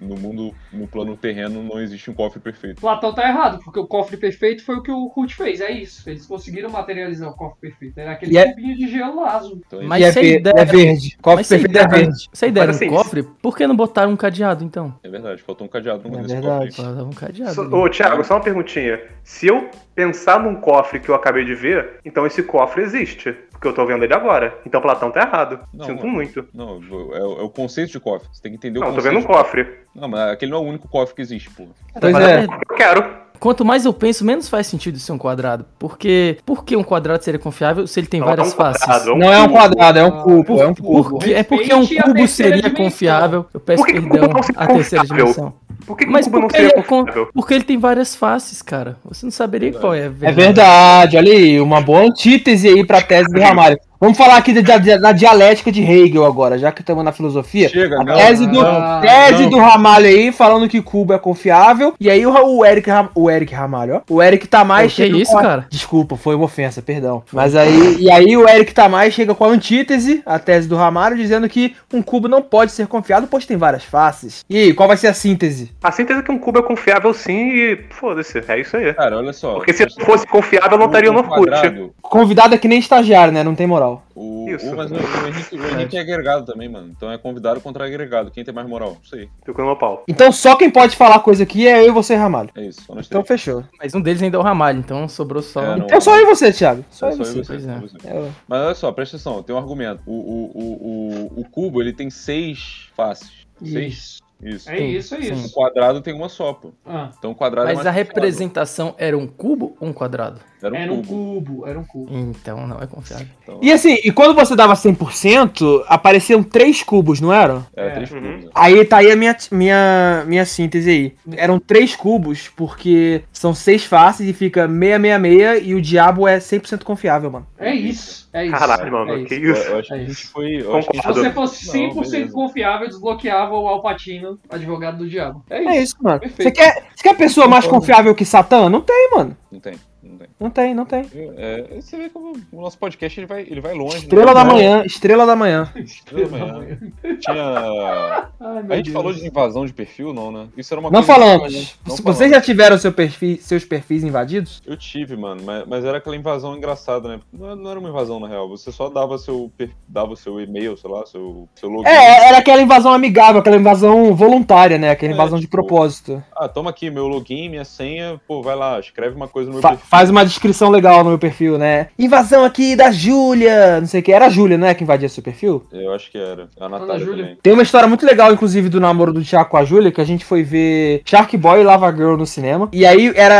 No mundo, no plano terreno, não existe um cofre perfeito. Platão tá errado, porque o cofre perfeito foi o que o Ruth fez, é isso. Eles conseguiram materializar o cofre perfeito. Era aquele E é- cubinho de gelo azul. Então, Mas é, ideia- é verde. Cofre Mas perfeito é verde. Se a ideia cofre, por que não botaram um cadeado, então? é verdade, faltou um cadeado no É verdade. cofre. Botaram um cadeado. So-. Ô, Thiago, só uma perguntinha. Se eu pensar num cofre que eu acabei de ver, então esse cofre existe. Porque eu tô vendo ele agora. Então Platão tá errado. Não, Sinto muito. Não, é, o- é o conceito de cofre. Você tem que entender o Não, eu tô conceito. vendo um cofre. Não, mas aquele não é o único cofre que existe, porra. Pois Mas é. é- Eu quero. Quanto mais eu penso, menos faz sentido ser um quadrado. Porque por que um quadrado seria confiável se ele tem Não, várias é um faces? quadrado, Não é um quadrado, é um cubo. Por, É um cubo. que- é porque um cubo seria dimensão. confiável. Eu peço que perdão à terceira dimensão. Por que, que Mas porque seria ele, é con- porque ele tem várias faces, cara. Você não saberia qual é. a É verdade, olha aí, uma boa antítese aí pra tese do Ramalho. Vamos falar aqui da, da- da dialética de Hegel agora, já que estamos na filosofia. Chega, A não. tese do, não, tese não. do Ramalho aí, falando que cubo é confiável. E aí o, o Eric o Eric Ramalho, ó. O Eric Tamais Pô, que isso, com a- cara? Desculpa, foi uma ofensa, perdão. Mas aí, e aí o Eric Tamais chega com a antítese, a tese do Ramalho, dizendo que um cubo não pode ser confiável, pois tem várias faces. E aí, qual vai ser a síntese? A síntese é que um cubo é confiável sim e foda-se, é isso aí. Cara, olha só. Porque se não fosse confiável, eu não estaria no O Orkut. Convidado é que nem estagiário, né? Não tem moral. O, Isso. o- mas o, o Henrique, o Henrique é agregado também, mano. Então é convidado contra agregado. Quem tem mais moral? Isso aí. Fico no meu pau. Então só quem pode falar coisa aqui é eu e você, Ramalho. É isso. Então três. fechou. Mas um deles ainda é o Ramalho, então sobrou só. É, não. Então só eu e você, Thiago. Só É eu e só você. eu e você, é. você. É, Mas olha só, presta atenção, tem um argumento. O, o, o, o, o cubo, ele tem seis faces. Seis. Isso. Isso. É Sim, isso, é isso. quadrado tem uma só, pô. Ah, Então o quadrado é Mas mais a representação era um cubo ou um quadrado? Era um era um cubo. cubo, era um cubo. Então não é confiável. Então, E assim, e quando você dava 100%, apareciam três cubos, não eram? era É. três Uhum. cubos. né? Aí tá aí a minha, minha, minha síntese aí. Eram três cubos, porque são seis faces e fica 666 e o diabo é 100% confiável, mano. É isso, é isso. Caralho, mano, é que isso. Eu, isso? eu acho que É a gente isso. foi. Eu acho que a Se você fosse Não, 100% beleza. confiável, desbloqueava o Alpatino, advogado do diabo. É isso. É isso, mano. Perfeito. Você quer, você quer pessoa mais confiável que Satã? Não tem, mano. Não tem, não tem. Não tem, não tem. É, você vê como o nosso podcast ele vai, ele vai longe. Estrela né? da manhã, estrela da manhã. Estrela da manhã. Tinha. Ai, A gente Deus. falou de invasão de perfil, não, né? Isso era uma Não coisa que- falamos. Não Se falamos. Vocês já tiveram seu perfil, seus perfis invadidos? Eu tive, mano, mas, mas era aquela invasão engraçada, né? Não, não era uma invasão, na real. Você só dava seu, dava seu e-mail, sei lá, seu, seu login. É, era aquela invasão amigável, aquela invasão voluntária, né? Aquela É, invasão de tipo, propósito. Ah, toma aqui meu login, minha senha. Pô, vai lá, escreve uma coisa no meu Fa- perfil. faz uma descrição legal no meu perfil, né? Invasão aqui da Júlia, não sei o que. Era a Júlia, não é que invadia seu perfil? Eu acho que era. A Natália Júlia. também. Tem uma história muito legal, inclusive, do namoro do Thiago com a Júlia, que a gente foi ver Shark Boy e Lava Girl no cinema. E aí era,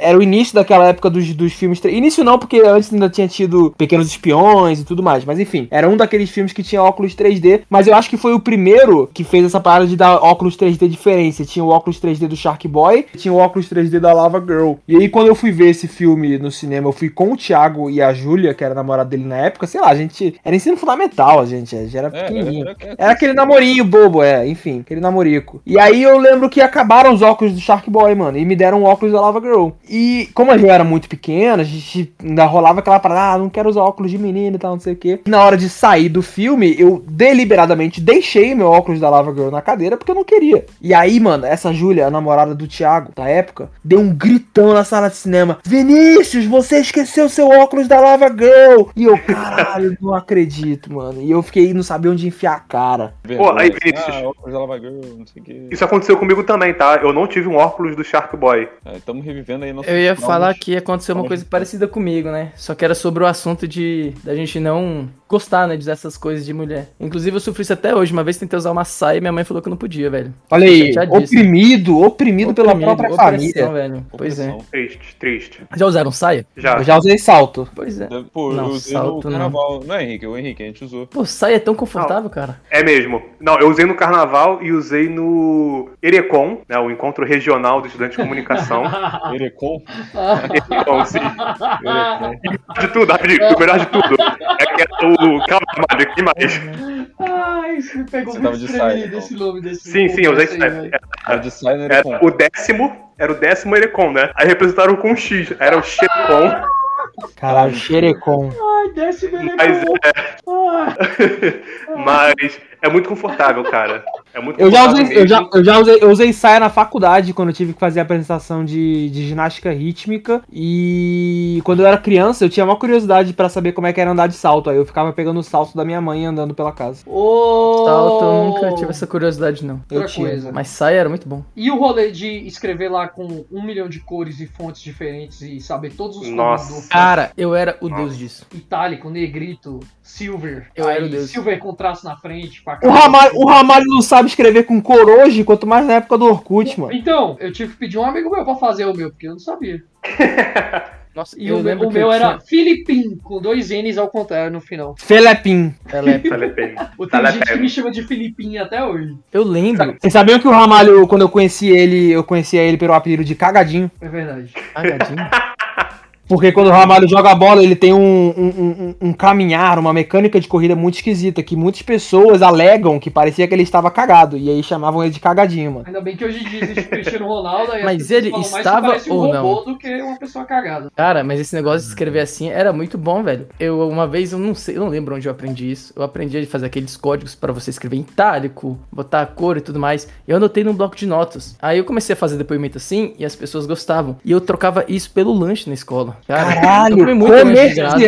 era o início daquela época dos, dos filmes. Início não, porque antes ainda tinha tido Pequenos Espiões e tudo mais. Mas enfim, era um daqueles filmes que tinha óculos 3D. Mas eu acho que foi o primeiro que fez essa parada de dar óculos 3D diferente. Tinha o óculos 3D do Shark Boy, tinha o óculos 3D da Lava Girl. E aí, quando eu fui ver esse filme no cinema, eu fui com o Thiago e a Júlia, que era a namorada dele na época. Sei lá, a gente. Era ensino fundamental, a gente. Era É, pequenininho. era, Era aquele namorinho bobo, é, enfim, aquele namorico. E aí eu lembro que acabaram os óculos do Shark Boy, mano, e me deram um óculos da Lava Girl. E como a gente era muito pequena, a gente ainda rolava aquela parada, ah, não quero usar óculos de menino e tal, não sei o quê. Na hora de sair do filme, eu deliberadamente deixei meu óculos da Lava Girl na cadeira porque eu não queria. E aí, mano, essa Júlia, a namorada do Thiago, da época, deu um gritão na sala de cinema: Vinícius, você esqueceu seu óculos da Lava Girl! E eu, caralho, não acredito, mano. E eu fiquei, não sabia onde enfiar a cara. Pô, aí. Vinícius. Ah, óculos da Lava Girl, não sei o que. Isso aconteceu comigo também, tá? Eu não tive um óculos do Shark Boy. Estamos revivendo aí nosso Eu ia falar que aconteceu uma coisa parecida comigo, né? Só que era sobre o assunto de da gente não gostar, né, dessas coisas de mulher. Inclusive eu sofri isso até hoje. Uma vez tentei usar uma saia e minha mãe falou que eu não podia, velho. Olha aí, Chateadíssimo. oprimido, oprimido pela Oprimido, própria opressão, família. velho. Pois é. Triste, triste. Já usaram saia? Já. Eu já usei salto. Pois é. Pô, Não, eu usei no salto não. carnaval. Não. é Henrique, o Henrique, a gente usou. Pô, saia é tão confortável, cara. É mesmo. Não, eu usei no carnaval e usei no Erecom, né? O encontro regional dos estudantes de comunicação. Erecom? Erecom, sim. Erecom. De tudo, rapidinho, o melhor de tudo. É que é o. Calma, Mário, que mais? Ai, pegou Você muito tava de saia, desprevenido então. esse nome desse Sim, sim, eu usei velho. Era de saia no Era Erecom. o décimo, era o décimo Erecom, né? Aí representaram com X, era o Xerecom. Caralho, xerecon. Ai, desce meu Mas Ai, Mas é muito confortável, cara. É muito Eu já, usei, eu, já, eu já usei, eu usei saia na faculdade quando eu tive que fazer a apresentação de, de ginástica rítmica. E quando eu era criança, eu tinha uma curiosidade pra saber como é que era andar de salto. Aí eu ficava pegando o salto da minha mãe e andando pela casa. Ô! Salto, eu nunca tive essa curiosidade, não. Eu Outra tinha. coisa. Mas saia era muito bom. E o rolê de escrever lá com um milhão de cores e fontes diferentes e saber todos os Nossa. cores do Cara, eu era o deus disso. itálico, negrito, silver. Eu aí era o deus. Silver com traço na frente. pra O cá. Ramalho, o Ramalho não sabe escrever com cor hoje, quanto mais na época do Orkut, mano. Então, eu tive que pedir um amigo meu pra fazer o meu, porque eu não sabia. Nossa, E eu o meu, lembro o que meu eu era Filipim, com dois N's ao contrário no final. Felepim. é- Telepene. Tem Tá gente que me chama de Filipim até hoje. Eu lembro. Vocês sabiam que o Ramalho, quando eu conheci ele, eu conhecia ele pelo apelido de Cagadinho? É verdade. Cagadinho. Porque quando o Ramalho joga bola, ele tem um, um, um- um caminhar, uma mecânica de corrida muito esquisita, que muitas pessoas alegam que parecia que ele estava cagado. E aí chamavam ele de cagadinho, mano. Ainda bem que hoje em dia existe o Cristiano Ronaldo. aí as Mas ele falam mais que estava parece um ou robô do que uma pessoa cagada. Cara, mas esse negócio de escrever assim era muito bom, velho. Eu, uma vez, eu não sei, eu não lembro onde eu aprendi isso. Eu aprendi a fazer aqueles códigos pra você escrever em itálico, botar a cor e tudo mais. Eu anotei num bloco de notas. Aí eu comecei a fazer depoimento assim e as pessoas gostavam. E eu trocava isso pelo lanche na escola. Cara, Caralho, eu muito comerciante.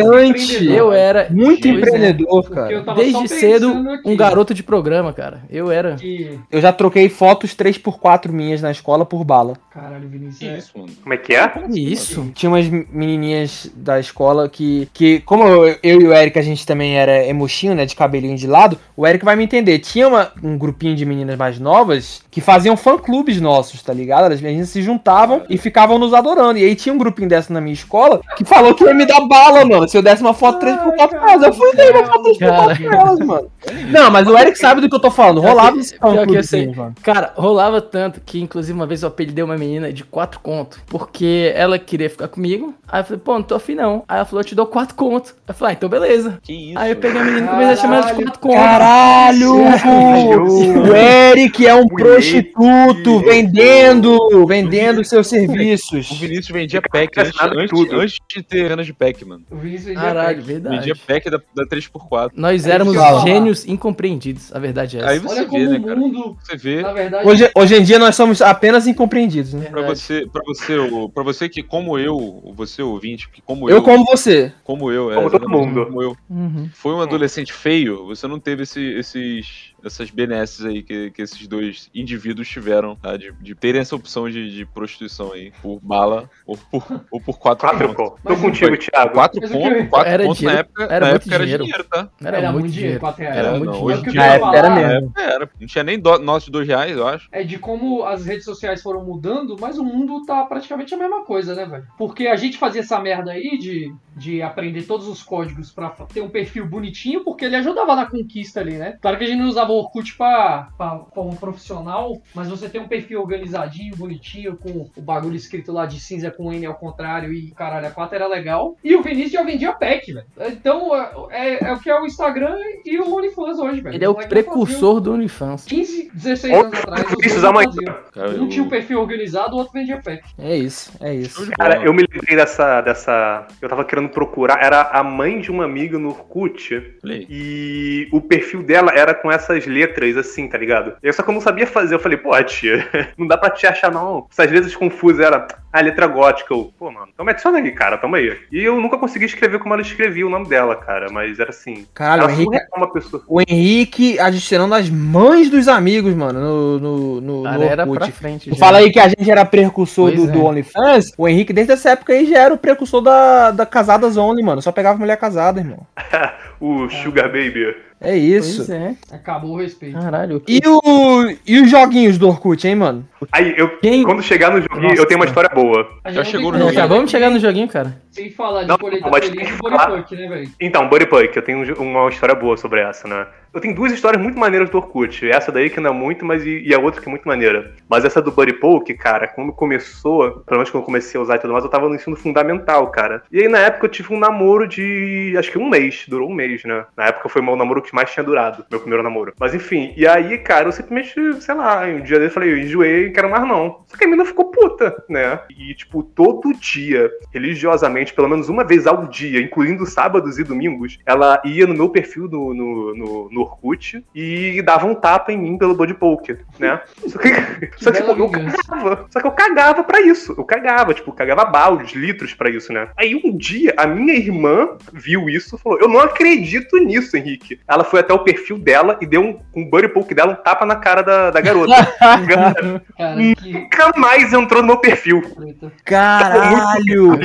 Eu era Muito Pois é. empreendedor, eu cara. desde cedo aqui um garoto de programa, cara. Eu era. Que... Eu já troquei fotos 3x4 minhas na escola por bala. Caralho, Vinícius. Que é- isso, mano? Como é que é? Isso? Tinha umas menininhas da escola que, que como eu, eu e o Eric, a gente também era emuxinho, né, de cabelinho de lado, o Eric vai me entender. Tinha uma- um grupinho de meninas mais novas que faziam fã-clubes nossos, tá ligado? Elas, a gente se juntavam e ficavam nos adorando. E aí tinha um grupinho dessa na minha escola que falou que ia me dar bala, mano, se eu desse uma foto 3x4 pra elas. Eu fui dei uma foto 3x4 pra elas, mano. Não, mas o Eric sabe do que eu tô falando. Rolava esse Pior que eu fã-clubezinho, sei. mano. Cara, rolava tanto que, inclusive, uma vez eu apelidei uma menina de quatro conto. Porque ela queria ficar comigo. Aí eu falei, pô, não tô afim não. Aí ela falou, eu te dou quatro conto. Eu falei, ah, então beleza. Que isso? Aí eu peguei a menina e comecei a chamar ela de Caralho. quatro conto. Caralho! Caralho. O Eric é um prostituto vendendo, vendendo seus O serviços. Vinícius vendia pack antes, antes, tudo. antes de ter anos de pack, mano. O Vinícius vendia Caralho, pack. verdade. Vendia pack da, da 3x4. Nós éramos eu falar. gênios incompreendidos. A verdade é essa. Aí você Olha vê, como né, cara? mundo, Você vê. na verdade, Hoje, hoje em dia nós somos apenas incompreendidos, né? Pra você, pra você, pra você que como eu, você ouvinte, que como Eu eu, como você. como eu, é, Como todo mundo. como eu, Uhum. foi um adolescente feio, você não teve esse- esses essas benesses aí que, que esses dois indivíduos tiveram, tá? De, de terem essa opção de, de prostituição aí por bala ou por, ou por quatro, Quatro, pontos. pô. Tô contigo, Thiago. Quatro pontos, quatro Era pontos dinheiro, na época, era na muito época era dinheiro. dinheiro, tá? Era, muito dinheiro. 4 reais. Era É, muito não, dinheiro. hoje Na época era mesmo. Era, não tinha nem do, nota de dois reais, eu acho. É de como as redes sociais foram mudando, mas o mundo tá praticamente a mesma coisa, né, velho? Porque a gente fazia essa merda aí de, de aprender todos os códigos pra ter um perfil bonitinho, porque ele ajudava na conquista ali, né? Claro que a gente não usava o Orkut pra, pra, pra um profissional, mas você tem um perfil organizadinho, bonitinho, com o bagulho escrito lá de cinza com N ao contrário e caralho, a 4 era legal. E o Vinícius já vendia pack, velho. Então é, é o que é o Instagram e o OnlyFans hoje, velho. Ele é o fazia precursor do OnlyFans. 15, 16 anos atrás. faziam. Cara, Um tinha o eu- perfil organizado, o outro vendia pack. É isso, é isso. Cara, eu me lembrei dessa, dessa. Eu tava querendo procurar. Era a mãe de uma amiga no Orkut. Aí. E o perfil dela era com essas letras assim, tá ligado? E só que eu não sabia fazer. Eu falei, pô, tia, não dá pra te achar, não. Essas letras confusas era a letra gótica. Eu, pô, mano, então me adiciona aí, cara, tamo aí. E eu nunca consegui escrever como ela escrevia o nome dela, cara. Mas era assim. Caralho, o Henrique, uma pessoa. o Henrique adicionando as mães dos amigos, mano, no, no, no, Cara, no era pra frente. Fala aí que a gente era precursor Pois do, do é. OnlyFans. O Henrique, desde essa época aí, já era o precursor da, da Casadas Only, mano. Só pegava mulher casada, irmão. o Sugar Baby. É isso. Pois é. Acabou o respeito. Caralho. E, o, e os joguinhos do Orkut, hein, mano? Aí, eu, Quem- quando chegar no joguinho, Nossa. eu tenho uma história boa. Já chegou no joguinho. acabamos de chegar no joguinho, cara. Sem falar de Não, colheita mas feliz tem e que falar. Bodypunk, né, velho? Então, Buddy Punk, eu tenho uma história boa sobre essa, né? Eu tenho duas histórias muito maneiras do Orkut. Essa daí que não é muito, mas e, e a outra que é muito maneira. Mas essa do Buddy Poke, cara, quando começou, pelo menos quando eu comecei a usar e tudo mais, eu tava no ensino fundamental, cara. E aí na época eu tive um namoro de acho que um mês, durou um mês, né? Na época foi o meu namoro que mais tinha durado, meu primeiro namoro. Mas enfim, e aí, cara, eu simplesmente, sei lá, um dia eu falei, eu enjoei, não quero mais não. Só que a menina ficou puta, né? E tipo, todo dia, religiosamente, pelo menos uma vez ao dia, incluindo sábados e domingos, ela ia no meu perfil no, no, no, no Orkut e dava um tapa em mim pelo body poke, né? Só que, só que tipo, eu cagava. Só que eu cagava pra isso. Eu cagava, tipo, cagava baldes, litros pra isso, né? Aí um dia a minha irmã viu isso e falou: Eu não acredito nisso, Henrique. Ela foi até o perfil dela e deu um, um buddy poke dela, um tapa na cara da, da garota. Cara, que Nunca mais entrou no meu perfil. Caralho!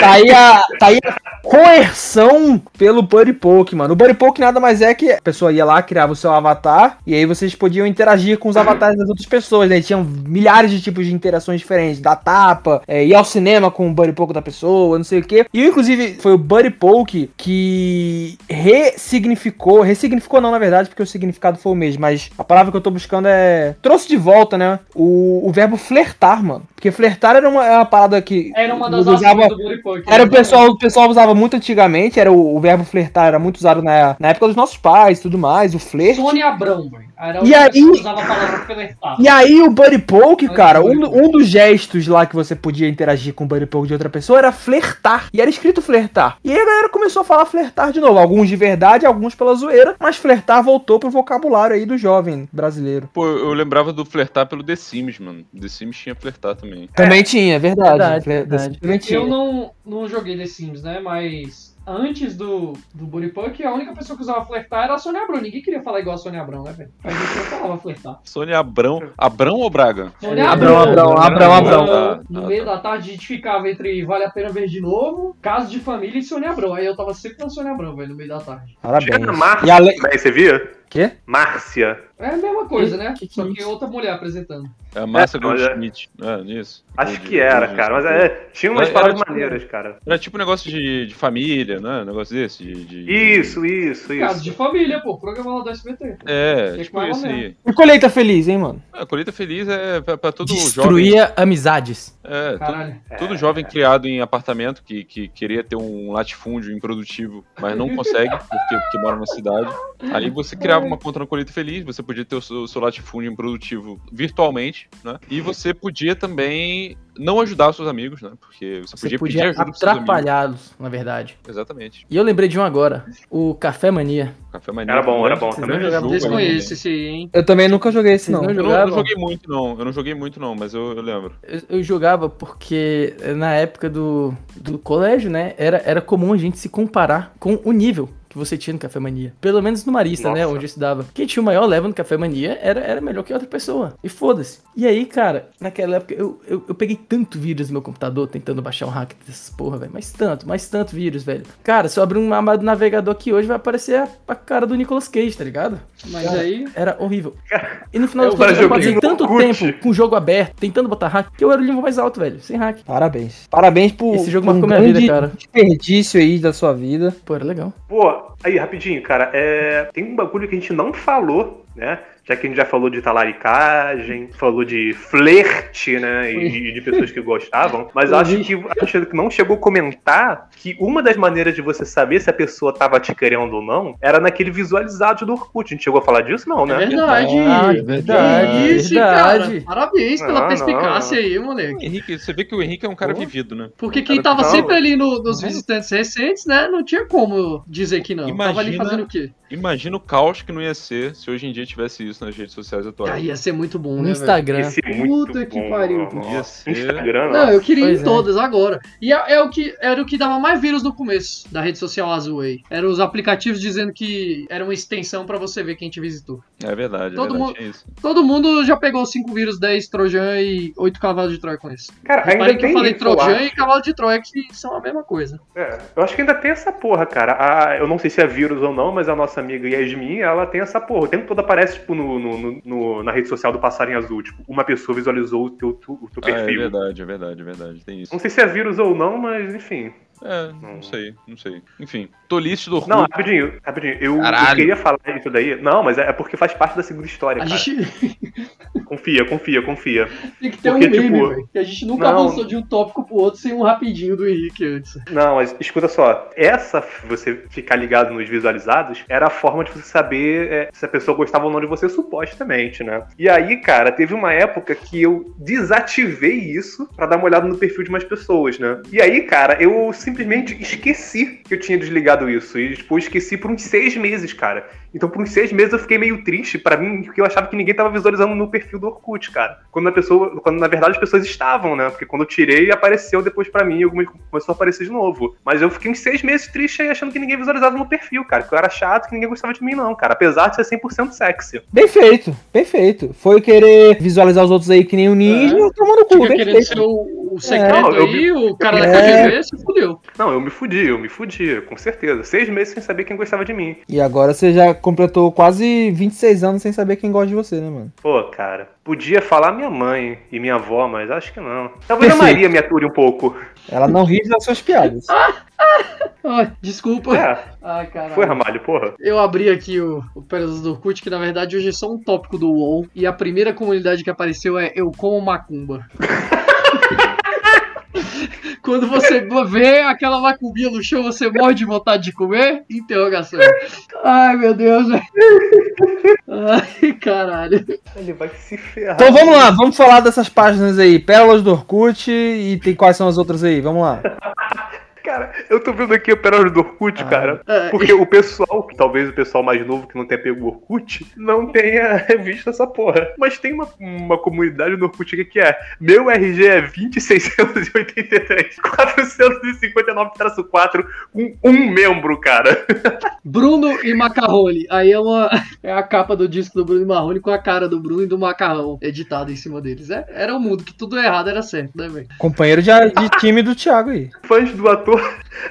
Tá aí a, tá aí a coerção pelo Buddy Poke, mano. O Buddy Poke nada mais é que a pessoa ia lá, criava o seu avatar, e aí vocês podiam interagir com os avatares das outras pessoas, né? Tinham milhares de tipos de interações diferentes, da tapa, é, ir ao cinema com o Buddy Poke da pessoa, não sei o quê. E inclusive foi o Buddy Poke que ressignificou, ressignificou não, na verdade, porque o significado foi o mesmo, mas a palavra que eu tô buscando é... trouxe de volta, né? O, o verbo flertar, mano. Porque flertar era uma, é uma parada que... Era uma das usava- do Bodypunk. era o pessoal, o pessoal usava muito antigamente, era o, o verbo flertar, era muito usado na, na época dos nossos pais e tudo mais, o flerte. Sônia Abrão, velho. Era E aí- usava a palavra flertar. E aí o Buddy Poke, Mas cara, um, um dos gestos lá que você podia interagir com o Buddy Poke de outra pessoa era flertar. E era escrito flertar. E aí a galera começou a falar flertar de novo. Alguns de verdade, alguns pela zoeira, mas flertar voltou pro vocabulário aí do jovem brasileiro. Pô, eu lembrava do flertar pelo The Sims, mano. The Sims tinha flertar também. Também tinha, é verdade. Verdade, Fler- verdade. Também tinha. Eu não, não joguei The Sims, né? Mas antes do, do Bodypunk, a única pessoa que usava flertar era a Sônia Abrão. Ninguém queria falar igual a Sônia Abrão, né, velho? A gente não falava flertar. Sônia Abrão. Abrão ou Braga? Sônia Abrão, Abrão, Abrão, Abrão. Tá, No tá, meio tá. da tarde a gente ficava entre Vale a Pena Ver de Novo, Caso de Família e Sônia Abrão. Aí eu tava sempre na Sônia Abrão, velho, no meio da tarde. Parabéns. Tinha a Márcia, E ale... também, você via? Quê? Márcia. É a mesma coisa, né? Que que Só é que outra mulher apresentando. É a Márcia É, é- Goldschmidt. É, nisso. Acho Gold- que era, Gold- cara. Mas é, tinha umas Era palavras tipo- maneiras, cara. Era tipo um negócio de, de família, né? Um negócio desse. De, de- Isso, isso, Caso isso. de Família, pô, programa lá do SBT. É, Tem tipo isso aí. E colheita feliz, hein, mano? A colheita feliz é pra, pra todo jovem. Destruía amizades. É, todo, Caralho. todo jovem criado em apartamento que, que queria ter um latifúndio improdutivo, mas não consegue, porque, porque mora na cidade. Aí você criava uma conta na colheita feliz, você podia ter o seu, seu latifúndio improdutivo virtualmente, né? E você podia também não ajudar os seus amigos, né? Porque você Você podia, podia atrapalhá-los, na verdade. Exatamente. E eu lembrei de um agora. O Café Mania. Café Mania. Era bom, era bom Vocês também. não jogavam Desconheço né? esse hein? Eu também nunca joguei esse, não. Eu não não, eu não joguei muito, não. Eu não joguei muito, não, mas eu, eu lembro. Eu, eu jogava porque na época do, do colégio, né, era, era comum a gente se comparar com o nível que você tinha no Café Mania. Pelo menos no Marista, né? Nossa. Onde eu estudava. Quem tinha o maior level no Café Mania era, era melhor que outra pessoa. E foda-se. E aí, cara, naquela época eu, eu, eu peguei tanto vírus no meu computador tentando baixar um hack dessas porra, velho. Mas tanto, mas tanto vírus, velho. Cara, se eu abrir um do navegador aqui hoje, vai aparecer a, a cara do Nicolas Cage, tá ligado? Mas aí. Era horrível. E no final É das o contas, eu passei tanto Orkut. tempo com o jogo aberto, tentando botar hack, que eu era o nível mais alto, velho. Sem hack. Parabéns. Parabéns por, Esse jogo por marcou um minha vida, cara. desperdício aí da sua vida. Pô, era legal. Pô, aí, rapidinho, cara, é... tem um bagulho que a gente não falou, né? Já que a gente já falou de talaricagem, falou de flerte, né? E de pessoas que gostavam. Mas acho que a gente não chegou a comentar que uma das maneiras de você saber se a pessoa tava te querendo ou não era naquele visualizado do Orkut. A gente chegou a falar disso? Não, É né? verdade. Ah, Que verdade, Isso, verdade. cara. Parabéns pela Não, perspicácia não. aí, moleque. Henrique, você vê que o Henrique é um cara Pô. vivido, né? Porque quem tava não. sempre ali no- nos visitantes recentes, né? Não tinha como dizer que não. Tava ali Imagina- fazendo o quê? Imagina o caos que não ia ser se hoje em dia tivesse isso nas redes sociais atuais. Ah, ia ser muito bom, No né? Instagram. É Puta que bom, pariu. Ia ser- Instagram, Não, eu queria Pois em é. todas agora. E é, é o que, era o que dava mais vírus no começo da rede social azul aí. Eram os aplicativos dizendo que era uma extensão pra você ver quem te visitou. É verdade, é Todo verdade. mundo- é isso. Todo mundo já pegou 5 vírus, 10 Trojan e 8 cavalos de Troia com isso. Cara, ainda que tem eu falei isso, Trojan e cavalo de Troia que são a mesma coisa. É, eu acho que ainda tem essa porra, cara. A- eu não sei se é vírus ou não, mas a nossa amiga Yasmin, ela tem essa porra. O tempo todo aparece, tipo, no, no- no- no- na rede social do Passarinho Azul. Tipo, uma pessoa visualizou o teu, tu- o teu Ah, é perfil. verdade, é verdade, é verdade. Tem isso. não sei se é vírus ou não, mas enfim. É, não sei, não sei. Enfim, tolice do Orkut. Não, rapidinho, rapidinho. Eu, eu queria falar isso daí. Não, mas é porque faz parte da segunda história, A cara. gente Confia, confia, confia. tem que ter Porque, um meme, tipo, velho. Que a gente nunca não- avançou de um tópico pro outro sem um rapidinho do Henrique antes. Não, mas escuta só. Essa, você ficar ligado nos visualizados, era a forma de você saber é, se a pessoa gostava ou não de você, supostamente, né? E aí, cara, teve uma época que eu desativei isso pra dar uma olhada no perfil de umas pessoas, né? E aí, cara, eu simplesmente esqueci que eu tinha desligado isso. E, tipo, esqueci por uns seis meses, cara. Então, por uns seis meses eu fiquei meio triste pra mim, porque eu achava que ninguém tava visualizando no perfil do Orkut, cara. Quando a pessoa, quando na verdade as pessoas estavam, né? Porque quando eu tirei, apareceu depois pra mim, e algumas começou a aparecer de novo. Mas eu fiquei uns seis meses triste aí achando que ninguém visualizava no perfil, cara. Que eu era chato, que ninguém gostava de mim, não, cara. Apesar de ser 100% sexy. Perfeito, perfeito. Foi querer visualizar os outros aí que nem o ninja, É. tomando cu, Fica querendo ser perfeito. o, o secreto Não, eu aí, o cara da É. KGB se fudeu. Não, eu me fudi, eu me fudi, com certeza. Seis meses sem saber quem gostava de mim. E agora você já completou quase 26 anos sem saber quem gosta de você, né, mano? Pô, cara, podia falar minha mãe e minha avó, mas acho que não. Talvez a. Maria me ature um pouco. Ela não ri das suas piadas. Ai, desculpa. É, Ai, caralho. foi, Ramalho, porra. Eu abri aqui o, o Pérolas do Orkut, que na verdade hoje é só um tópico do UOL. E a primeira comunidade que apareceu é Eu Como Macumba. Quando você vê aquela macumbinha no chão, você morre de vontade de comer? Interrogação. Ai, meu Deus, velho. Ai, caralho. Ele vai se ferrar. Então vamos lá, vamos falar dessas páginas aí. Pérolas do Orkut e tem quais são as outras aí? Vamos lá. Cara, eu tô vendo aqui o Pérolas do Orkut, Ah. cara. É, Porque o pessoal, que talvez o pessoal mais novo que não tenha pego o Orkut, não tenha visto essa porra. Mas tem uma, uma comunidade no Orkut aqui que é Meu RG é 20683 459-4 com um membro, cara. Bruno e Macarrone. Aí é, uma, é a capa do disco do Bruno e Marrone com a cara do Bruno e do Macarrão editado em cima deles. É, era o mundo que tudo errado era certo, né, velho? Companheiro de, de time do Thiago aí. Fãs do ator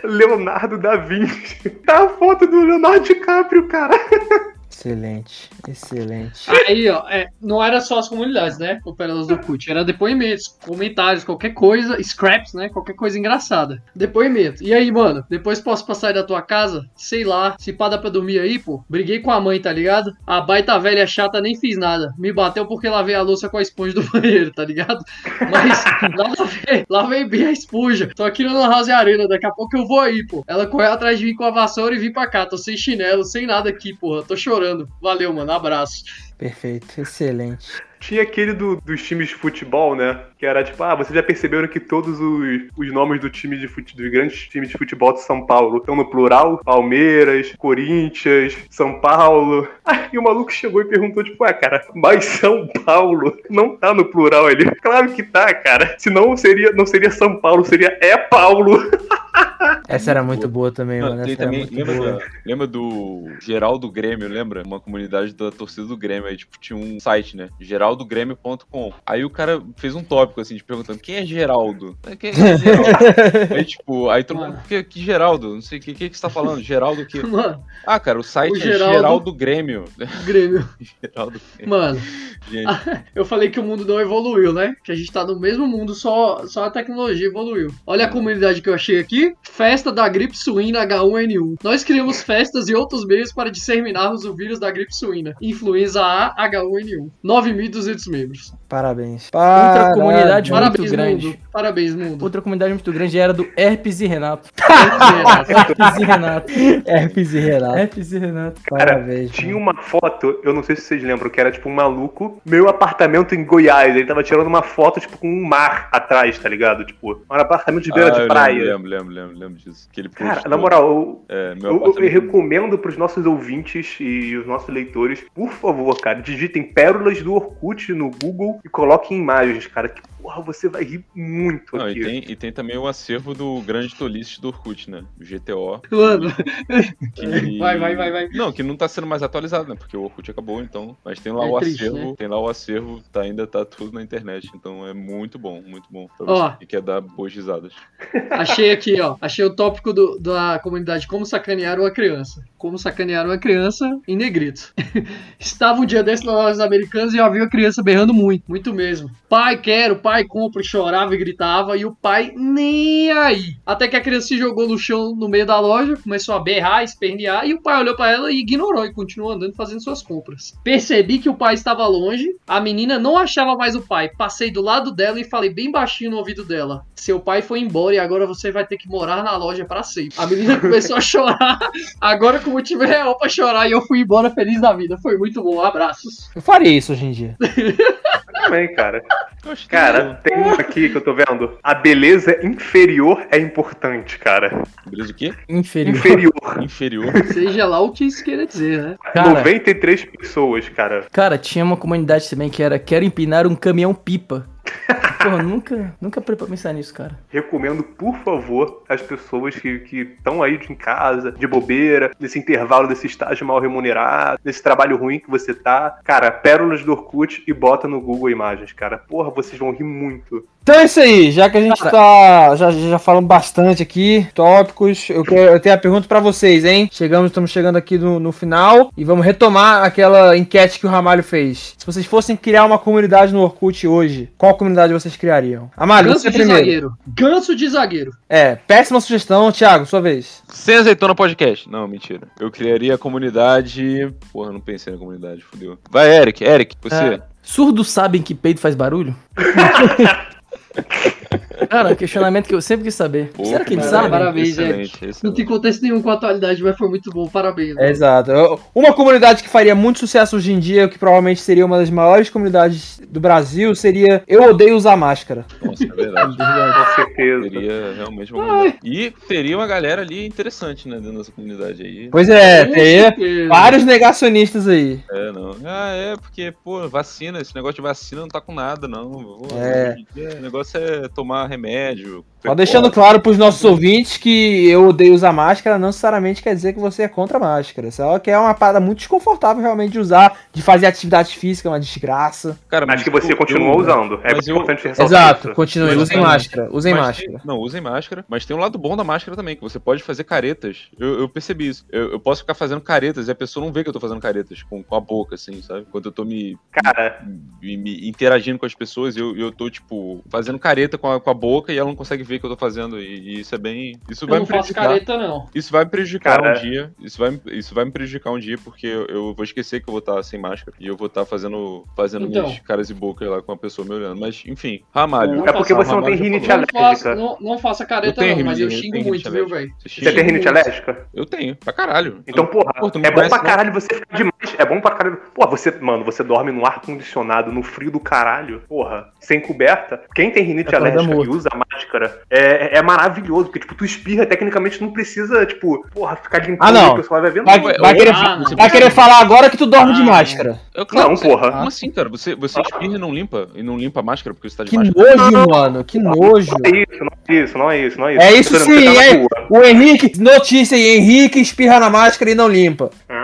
Leonardo da Vinci. Tá a foto do Leonardo DiCaprio, cara. Excelente, excelente. Aí, ó, é, não era só as comunidades, né? O Pérolas do Cut. Era depoimentos, comentários, qualquer coisa, scraps, né? Qualquer coisa engraçada. Depoimento. E aí, mano, depois posso passar aí da tua casa? Sei lá, se pá dá pra dormir aí, pô. Briguei com a mãe, tá ligado? A baita velha chata nem fiz nada. Me bateu porque lavei a louça com a esponja do banheiro, tá ligado? Mas lá lavei, lavei bem a esponja. Tô aqui na House Arena, daqui a pouco eu vou aí, pô. Ela correu atrás de mim com a vassoura e vim pra cá. Tô sem chinelo, sem nada aqui, porra. Tô chorando. Valeu, mano. Abraço. Perfeito, excelente. Tinha aquele do- dos times de futebol, né? Que era tipo, ah, vocês já perceberam que todos os, os nomes do time de fute, dos grandes times de futebol de São Paulo estão no plural? Palmeiras, Corinthians, São Paulo. Aí o maluco chegou e perguntou, tipo, ah, cara, mas São Paulo não tá no plural ali. Claro que tá, cara. Senão seria, não seria São Paulo, seria É Paulo. Essa era muito boa também, Não, mano. Essa era também, muito lembra, boa. lembra do Geraldo Grêmio, lembra? Uma comunidade da torcida do Grêmio. Aí, tipo, tinha um site, né? geraldogrêmio.com. Aí o cara fez um tópico, assim, de perguntando, quem é Geraldo? É, Quem é Geraldo? aí, tipo, aí todo mundo, que, que Geraldo? Não sei, o que, que, que você tá falando? Geraldo? Mano, Ah, cara, o site O é Geraldo- Geraldo Grêmio. Grêmio. Geraldo Grêmio. Mano, Gente, eu falei que o mundo não evoluiu, né? Que a gente tá no mesmo mundo, só, só a tecnologia evoluiu. Olha a comunidade que eu achei aqui. Festa da gripe suína H1N1. Nós criamos festas e outros meios para disseminarmos o vírus da gripe suína. Influenza A H1N1. 9.200 membros. Parabéns. Outra comunidade muito Parabéns, grande. mundo. Parabéns, mundo. Outra comunidade muito grande era do Herpes e Renato. Parabéns. Herpes e Renato. Herpes e Renato. Herpes e Renato. Parabéns. Tinha uma foto, eu não sei se vocês lembram, que era tipo um maluco, meu apartamento em Goiás. Ele tava tirando uma foto, tipo, com um mar atrás, tá ligado? Tipo, um apartamento de beira ah, de eu praia. Lembro, lembro, lembro, lembro disso. Que ele Cara, na moral, eu, é, meu eu, eu recomendo pros nossos ouvintes e os nossos leitores, por favor, cara, digitem pérolas do Orkut no Google e coloquem imagens, cara, que porra, você vai rir muito Não, aqui. e tem, e tem também o acervo do grande tolice do Orkut, né? O GTO. Mano, Que... Vai, vai, vai, vai. Não, que não tá sendo mais atualizado, né? Porque o Orkut acabou, então. Mas tem lá É o triste, acervo. né? Tem lá o acervo, tá, ainda tá tudo na internet. Então é muito bom, muito bom. Pra Ó. você que quer dar boas risadas. achei aqui, ó. Achei o tópico do- da comunidade Como sacanear uma criança. Como sacanear uma criança em negrito. Estava um dia desse nas lojas americanas e eu vi a criança berrando muito, muito mesmo. Pai, quero, pai, compra, chorava e gritava. E o pai nem aí. Até que a criança se jogou no chão no meio da loja, começou a berrar, espernear. E o pai olhou pra ela e ignorou e continuou andando fazendo suas compras. Percebi que o pai estava longe. A menina não achava mais o pai. Passei do lado dela e falei bem baixinho no ouvido dela: Seu pai foi embora e agora você vai ter que morar na loja pra sempre. A menina começou a chorar. Agora com motivo real pra chorar e eu fui embora feliz da vida. Foi muito bom. Abraços. Eu faria isso hoje em dia. Também, cara. Que Cara, tem um aqui que eu tô vendo. A beleza inferior é importante, cara. Beleza o quê? Inferior. Inferior. Inferior. Seja lá o que isso queira dizer, né? Cara, 93 pessoas, cara. cara, tinha uma comunidade também que era Quero empinar um caminhão pipa. Porra, nunca, nunca parei pra pensar nisso, cara. Recomendo, por favor, as pessoas que estão aí de em casa, de bobeira, nesse intervalo desse estágio mal remunerado, nesse trabalho ruim que você tá. Cara, pérolas do Orkut e bota no Google Imagens, cara. Porra, vocês vão rir muito. Então é isso aí, já que a gente Cara. tá. Já, já falamos bastante aqui, tópicos. Eu, quero, eu tenho a pergunta pra vocês, hein? Chegamos, estamos chegando aqui no, no final e vamos retomar aquela enquete que o Ramalho fez. Se vocês fossem criar uma comunidade no Orkut hoje, qual comunidade vocês criariam? Amário, Ganso você de primeiro. zagueiro. Ganso de zagueiro. É, péssima sugestão, Thiago, sua vez. Sem azeitona podcast. Não, mentira. Eu criaria a comunidade. Porra, não pensei na comunidade, fodeu. Vai, Eric. Eric, você. É, surdos sabem que peido faz barulho? Cara, questionamento que eu sempre quis saber. Pô, Será que eles cara, sabem? parabéns, excelente, Não excelente. tem contexto nenhum com a atualidade, mas foi muito bom. Parabéns. É, Exato. Uma comunidade que faria muito sucesso hoje em dia, que provavelmente seria uma das maiores comunidades do Brasil, seria Eu Odeio Usar Máscara. Nossa, é verdade. Com certeza. Teria realmente uma. E teria uma galera ali interessante, né, dentro dessa comunidade aí. Pois é, Com teria certeza. vários negacionistas aí. É, não. Ah, é, porque, pô, vacina, esse negócio de vacina não tá com nada, não. Pô, É. O negócio é tomar remédio. Só deixando claro pros nossos ouvintes que eu odeio usar máscara, não necessariamente quer dizer que você é contra a máscara. Só que é uma parada muito desconfortável realmente de usar, de fazer atividade física, é uma desgraça. Cara, Mas que você continua eu- usando. É mas eu- importante ressaltar Exato, continue, usem tem- máscara, usem mas máscara. tem- não, usem máscara. Mas tem um lado bom da máscara também, que você pode fazer caretas. Eu, eu percebi isso. Eu, eu posso ficar fazendo caretas e a pessoa não vê que eu tô fazendo caretas com, com a boca, assim, sabe? Quando eu tô me, Cara, me- me interagindo com as pessoas, eu, eu tô, tipo, fazendo careta com a, com a boca e ela não consegue ver o que eu tô fazendo. E, e isso é bem. Isso Eu vai não me faço prejudicar. careta, não. Isso vai me prejudicar Cara. um dia. Isso vai, me- isso vai me prejudicar um dia, porque eu, eu vou esquecer que eu vou estar sem máscara. E eu vou estar fazendo, fazendo Então. minhas caras e bocas lá com a pessoa me olhando. Mas, enfim, Ramalho. Não é porque faço- você não tem rinite falou. Não faça, alérgica. não, não faça careta, não, mas eu xingo muito, viu, velho? Você Você tem rinite alérgica? Eu tenho, pra caralho. Então, porra, é bom pra não? caralho você ficar demais. é bom pra caralho. Pô, você, mano, você dorme no ar-condicionado, no frio do caralho, porra, sem coberta. Quem tem rinite Acorda alérgica e usa máscara é, é maravilhoso, porque, tipo, tu espirra, tecnicamente não precisa, tipo, porra, ficar limpando Ah, não. o pessoal vai ver. Vai, não. vai querer, Ah, não. vai querer falar agora que tu dorme de Ah, máscara. Eu, claro, Não, você- porra. Como assim, cara? Você, você espirra e não limpa? E não limpa a máscara porque você tá de Que máscara? nojo, mano. Que nojo. Não é isso, não é isso, não é isso, não é isso. É isso sim, tá é. O Henrique, notícia aí, Henrique espirra na máscara e não limpa. Ah,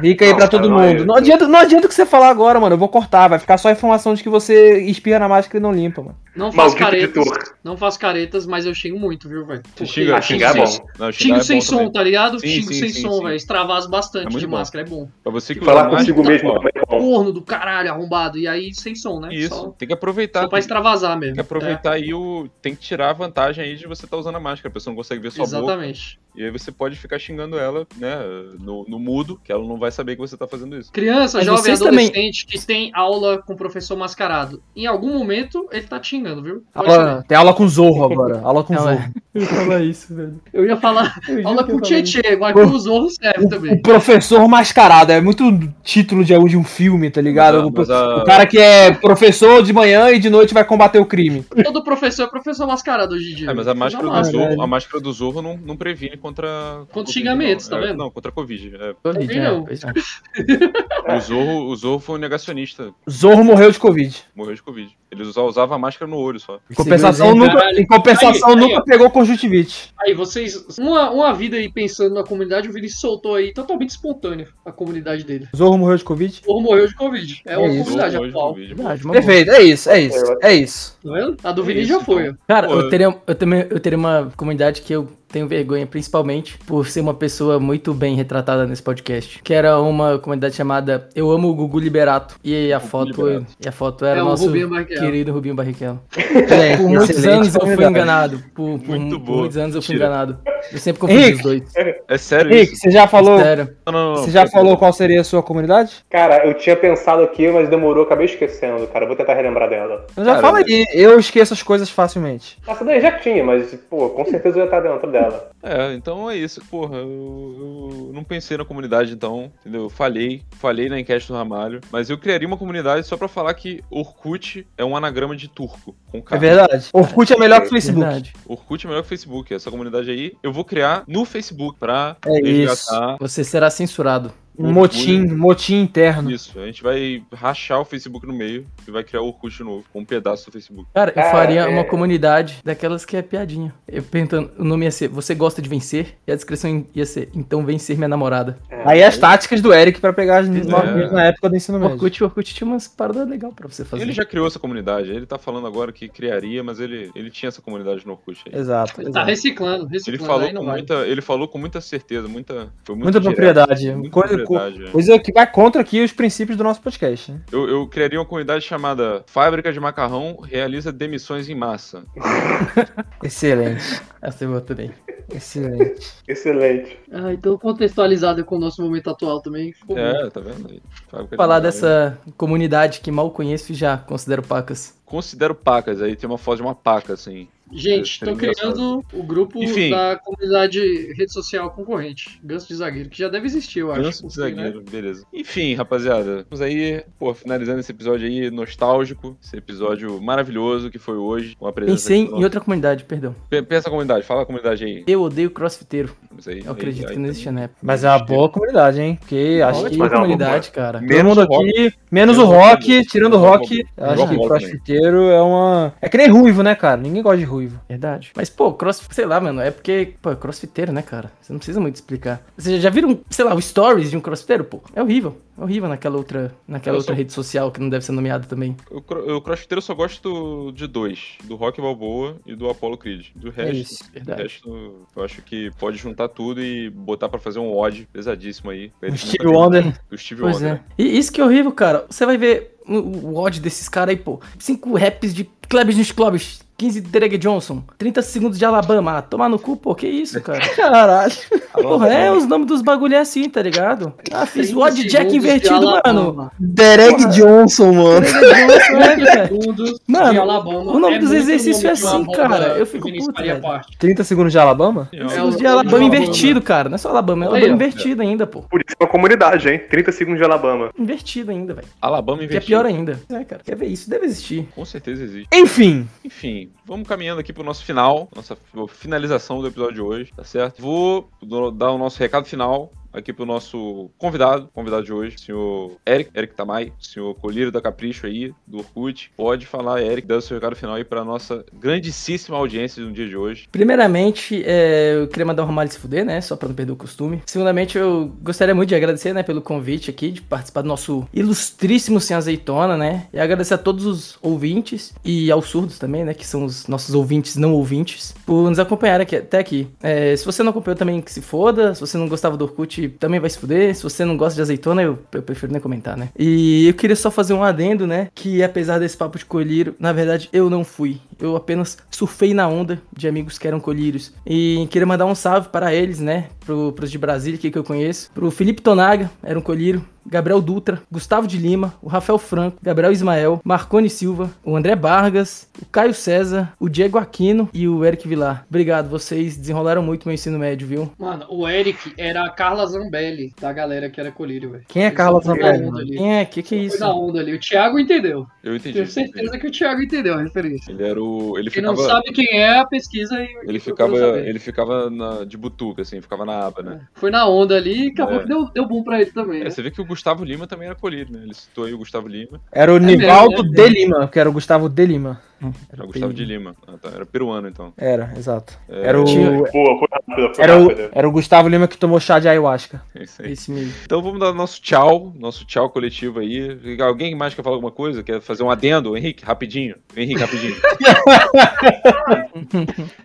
Fica aí não, pra todo é mundo. Não adianta, não adianta o que você falar agora, mano. Eu vou cortar, vai ficar só a informação de que você espirra na máscara e não limpa, mano. Não faço Maldito caretas. Não faço caretas, mas eu xingo muito, viu, velho? Xinga, xingar é bom. Não, xingar Xingo é sem som, também. tá ligado? Sim, xingo sim, sem sim, som, velho. Extravasa É bastante muito de bom. máscara, é bom. Pra você que Falar consigo máscara, mesmo Corno do caralho, arrombado. E aí, sem som, né? Isso, Só, tem que aproveitar. só pra extravasar mesmo. tem que aproveitar aí o. Tem que tirar a vantagem aí de você estar usando a máscara. A pessoa não consegue ver sua boca. exatamente. E aí você pode ficar xingando ela, né, no, no mudo, que ela não vai saber que você tá fazendo isso. Criança, Mas jovem, vocês também- adolescente que tem aula com o professor mascarado. Em algum momento, ele tá te xingando, viu? Aula- tem aula com Zorro agora. Aula com Zorro. é. Eu ia falar isso, velho. Eu ia falar Eu aula com isso. Tietê, mas com o Zorro serve O também. professor mascarado. É muito título de, de um filme, tá ligado? Mas a- mas a- O cara que é professor de manhã e de noite vai combater o crime. Todo professor é professor mascarado hoje em dia. É, mas a máscara do massa. Zorro, a máscara do Zorro não, não previne contra. Covid, xingamentos, não. tá É, vendo? Não, contra a Covid. é. Covid, é, é. O, Zorro, o Zorro foi um negacionista, Zorro morreu de Covid. morreu de Covid. Ele só usava a máscara no olho só. Em compensação, nunca, em compensação Aí, aí, nunca ó. pegou conjuntivite. Aí, vocês. Uma, uma vida aí pensando na comunidade, o Vinícius soltou aí totalmente espontâneo a comunidade dele. Zorro morreu de Covid. Ou morreu de Covid. É uma isso. comunidade Zorro atual. Covid. Verdade. Perfeito, é isso, é isso, é isso. Tá vendo? A do É Vinícius já foi. então. Cara, Pô, eu teria, eu, também, eu teria uma comunidade que eu tenho vergonha, principalmente por ser uma pessoa muito bem retratada nesse podcast. Que era uma comunidade chamada Eu Amo o Gugu Liberato. E a Gugu foto, Liberato. e a foto era É, o nosso Rubinho querido Rubinho Barrichello. Gente, Por muitos anos eu fui enganado. Por, por Muito mu- boa. muitos anos eu fui Mentira. enganado. Eu sempre confundi Henrique. os dois. É sério Henrique, isso? você já falou, Sério. Não, não, não, você já não. falou qual seria a sua comunidade? Cara, eu tinha pensado aqui, mas demorou, acabei esquecendo, cara. Vou tentar relembrar dela. Eu já Cara, fala aí, eu esqueço as coisas facilmente. Essa daí já tinha, mas, pô, com certeza eu ia estar dentro dela. É, então é isso, porra. Eu, eu não pensei na comunidade, então, entendeu? Eu falhei, falhei na enquete do Ramalho, mas eu criaria uma comunidade só pra falar que Orkut é um anagrama de turco, com É verdade. Orkut é melhor que o Facebook. Verdade. Orkut é melhor que o Facebook. Essa comunidade aí eu vou criar no Facebook pra É resgatar Você será censurado. Um motim, motim interno. isso. A gente vai rachar o Facebook no meio e vai criar o Orkut novo, com um pedaço do Facebook. Cara, eu faria é- uma comunidade daquelas que é piadinha. Eu perguntando, o nome ia ser Você gosta de vencer? E a descrição ia ser Então vencer minha namorada. Aí as táticas do Eric pra pegar as É. novinhas na época do ensino médio. Orkut, o Orkut tinha umas paradas legais pra você fazer. Ele já criou essa comunidade, ele tá falando agora que criaria, mas ele, ele tinha essa comunidade no Orkut aí. Exato. Ele tá exato. reciclando, Ele reciclando. falou, com vai. muita, ele falou com muita certeza, muita. Foi muito Muita direto, propriedade. muita Coisa, propriedade, é. coisa que vai contra aqui os princípios do nosso podcast. Né? Eu, eu criaria uma comunidade chamada Fábrica de Macarrão realiza demissões em massa. Excelente. Essa eu vou também. Excelente. Excelente. Ah, então contextualizado com o nosso momento atual também. Ficou bom. É, tá vendo? Fábrica de Falar Macarrão. dessa comunidade que mal conheço e já considero pacas. Considero pacas, aí tem uma foto de uma paca, assim. Gente, Seria tô criando o grupo Enfim. da comunidade rede social concorrente, Ganso de Zagueiro, que já deve existir, eu acho. Ganso de né? zagueiro, beleza. Enfim, rapaziada, vamos aí, pô, finalizando esse episódio aí nostálgico, esse episódio maravilhoso que foi hoje, com a presença Pensei em outra comunidade, perdão. Pe- Pensa a comunidade, fala a comunidade aí. Eu odeio crossfiteiro. Vamos aí, Eu aí, acredito aí, que não existia na época. Mas é uma boa comunidade, hein? Porque acho que é uma comunidade, cara. todo Menos mundo o rock. aqui, menos o Menos o rock, rock. tirando o rock, rock. acho que crossfiteiro é uma. É que nem ruivo, né, cara? Ninguém gosta de ruivo. Verdade. Mas, pô, cross, sei lá, mano, é porque, pô, é crossfiteiro, né, cara? Você não precisa muito explicar. Vocês já viram, sei lá, o stories de um crossfiteiro, pô? É horrível. É horrível naquela outra, naquela Eu outra sou- rede social que não deve ser nomeada também. O, cro- o crossfiteiro eu só gosto de dois, do Rock Balboa e do Apollo Creed. Do resto, isso, do verdade. resto, eu acho que pode juntar tudo e botar pra fazer um odd pesadíssimo aí. O Steve Wonder. O Steve Pois Wonder. é. E isso que é horrível, cara. Você vai ver o, o ódio desses caras aí, pô. Cinco raps de Klebs nos Klobs, 15 de Derek Johnson, 30 segundos de Alabama. Ah, Tomar no cu, pô, que isso, cara? Caralho. Porra, é, os nomes dos bagulho é assim, tá ligado? Ah, fiz o odd jack invertido, mano. Derek Johnson, mano. Derek Johnson, né, cara? Segundos Mano, de Alabama. o nome dos muito exercícios nome é de assim, cara. Eu fico puto, velho. parte. 30 segundos de Alabama? Eu- É, Os o- de Alabama invertido, cara. Não é só Alabama, é Alabama invertido ainda, pô. Por isso é uma comunidade, hein? 30 segundos de Alabama. Invertido ainda, velho. Alabama Que é pior ainda. É, cara. Quer ver isso? Deve existir. Com certeza existe. Enfim, Enfim, vamos caminhando aqui pro nosso final, nossa finalização do episódio de hoje, tá certo? Vou dar o nosso recado final aqui pro nosso convidado, convidado de hoje, senhor Eric, Eric Tamai, o senhor Colírio da Capricho aí, do Orkut. Pode falar, Eric, dá o seu recado final aí pra nossa grandíssima audiência no dia de hoje. Primeiramente, é, eu queria mandar o Romário se fuder, né? Só pra não perder o costume. Segundamente, eu gostaria muito de agradecer, né, pelo convite aqui, de participar do nosso ilustríssimo Sem Azeitona, né? E agradecer a todos os ouvintes e aos surdos também, né? Que são os nossos ouvintes não ouvintes, por nos acompanhar aqui, até aqui. É, se você não acompanhou também, que se foda. Se você não gostava do Orkut, também vai se fuder. Se você não gosta de azeitona, eu, eu prefiro nem comentar, né? E eu queria só fazer um adendo, né? Que apesar desse papo de colírio, na verdade, eu não fui. Eu apenas surfei na onda de amigos que eram colírios. E queria mandar um salve para eles, né? Pro, pros de Brasília, que, que eu conheço. Pro Felipe Tonaga, era um colírio. Gabriel Dutra, Gustavo de Lima, o Rafael Franco, Gabriel Ismael, Marcone Silva, o André Vargas, o Caio César, o Diego Aquino e o Eric Vilar. Obrigado, vocês desenrolaram muito meu ensino médio, viu? Mano, o Eric era a Carla Zambelli, da galera que era colírio, velho. Quem é Eles Carla foi Zambelli. Quem é? Que que é Foi isso? na onda ali. O Thiago entendeu. Eu entendi. Tenho certeza que o Thiago entendeu a referência. Ele era o. Ele Quem ficava. não sabe quem é, a pesquisa e. Ele ficava, ele ficava na, de butuca, assim, ficava na aba, né? Foi na onda ali e acabou É. que deu, deu boom pra ele também. É, né? você vê que o Gustavo Lima também era colírio, né? Ele citou aí o Gustavo Lima. Era o mesmo, Nivaldo é de mesmo. Lima, que era o Gustavo de Lima. Era o Gustavo de Lima. Ah, tá. Era peruano, então. Era, exato. É, Era o, Tinha- Pô, foi rápido, foi era, o, era o Gustavo Lima que tomou chá de ayahuasca. É isso aí. Esse mesmo. Então vamos dar nosso tchau, nosso tchau coletivo aí. Alguém mais quer falar alguma coisa? Quer fazer um adendo? Henrique, rapidinho. Henrique, rapidinho.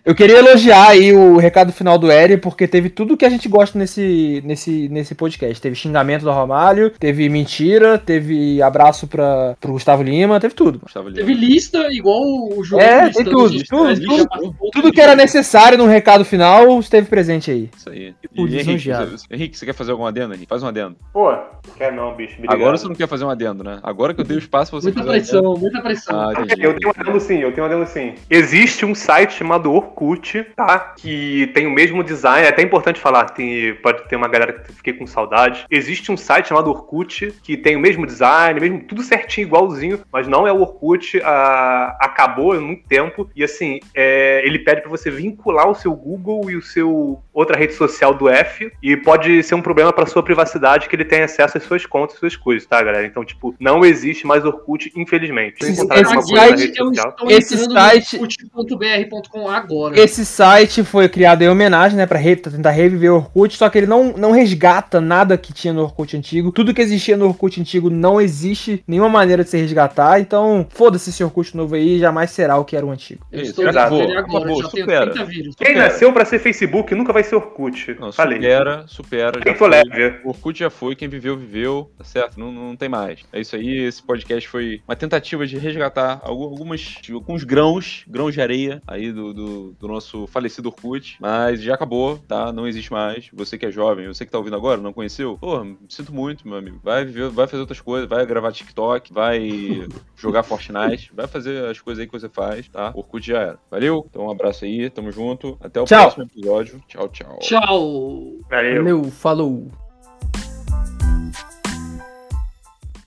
Eu queria elogiar aí o recado final do Eri, porque teve tudo que a gente gosta nesse, nesse, nesse podcast. Teve xingamento do Romário, teve mentira, teve abraço pra, pro Gustavo Lima, teve tudo. Gustavo Lima. Teve lista, igual o João. É, lista tem tudo, dos tudo, tudo, Tudo do que era necessário no recado final esteve presente aí. Isso aí. E Henrique, você, Henrique, você quer fazer algum adendo, Henrique? Faz um adendo. Pô, quer não, bicho. Obrigado. Agora você não quer fazer um adendo, né? Agora que eu dei o espaço pra você Muita fazer um pressão, muita pressão. Ah. Eu tenho um adendo sim, eu tenho um adendo sim. Existe um site chamado Orkut, tá? Que tem o mesmo design, é até importante falar, tem, pode ter uma galera que fiquei com saudade. Existe um site chamado Orkut que tem o mesmo design, mesmo tudo certinho, igualzinho, mas não é o Orkut, ah, acabou há muito tempo. E assim, é, ele pede pra você vincular o seu Google e o seu outra rede social do F, e pode ser um problema pra sua privacidade que ele tem acesso às suas contas e suas coisas, tá, galera? Então, tipo, não existe mais Orkut, infelizmente. Se Esse- encontrar esse alguma coisa na site- eu estou Esse site- orkut.br.com agora. Esse site foi criado em homenagem, né, pra re- tentar reviver o Orkut, só que ele não, não resgata nada que tinha no Orkut antigo. Tudo que existia no Orkut antigo não existe nenhuma maneira de se resgatar, então foda-se esse Orkut novo aí, jamais será o que era o antigo. Eu Isso, acabou, acabou, já supera. 30 vírus. Quem Supera. nasceu pra ser Facebook nunca vai ser Orkut. Não, Falei. supera, supera. já Quem foi. for leve. O Orkut já foi, quem viveu, viveu, tá certo? Não, não tem mais. É isso aí, esse podcast foi uma tentativa de resgatar algu- algumas, tipo, alguns grãos, grãos de areia aí do, do, do nosso falecido Orkut, mas já acabou, tá? Não existe mais. Você que é jovem, você que tá ouvindo agora, não conheceu? Pô, sinto muito, meu amigo. Vai viver, vai fazer outras coisas, vai gravar TikTok, vai jogar Fortnite, vai fazer as coisas aí que você faz, tá? Orkut já era. Valeu? Então um abraço aí, tamo junto. Até o Tchau. próximo episódio. Tchau, tchau. Tchau. Valeu. Valeu, falou.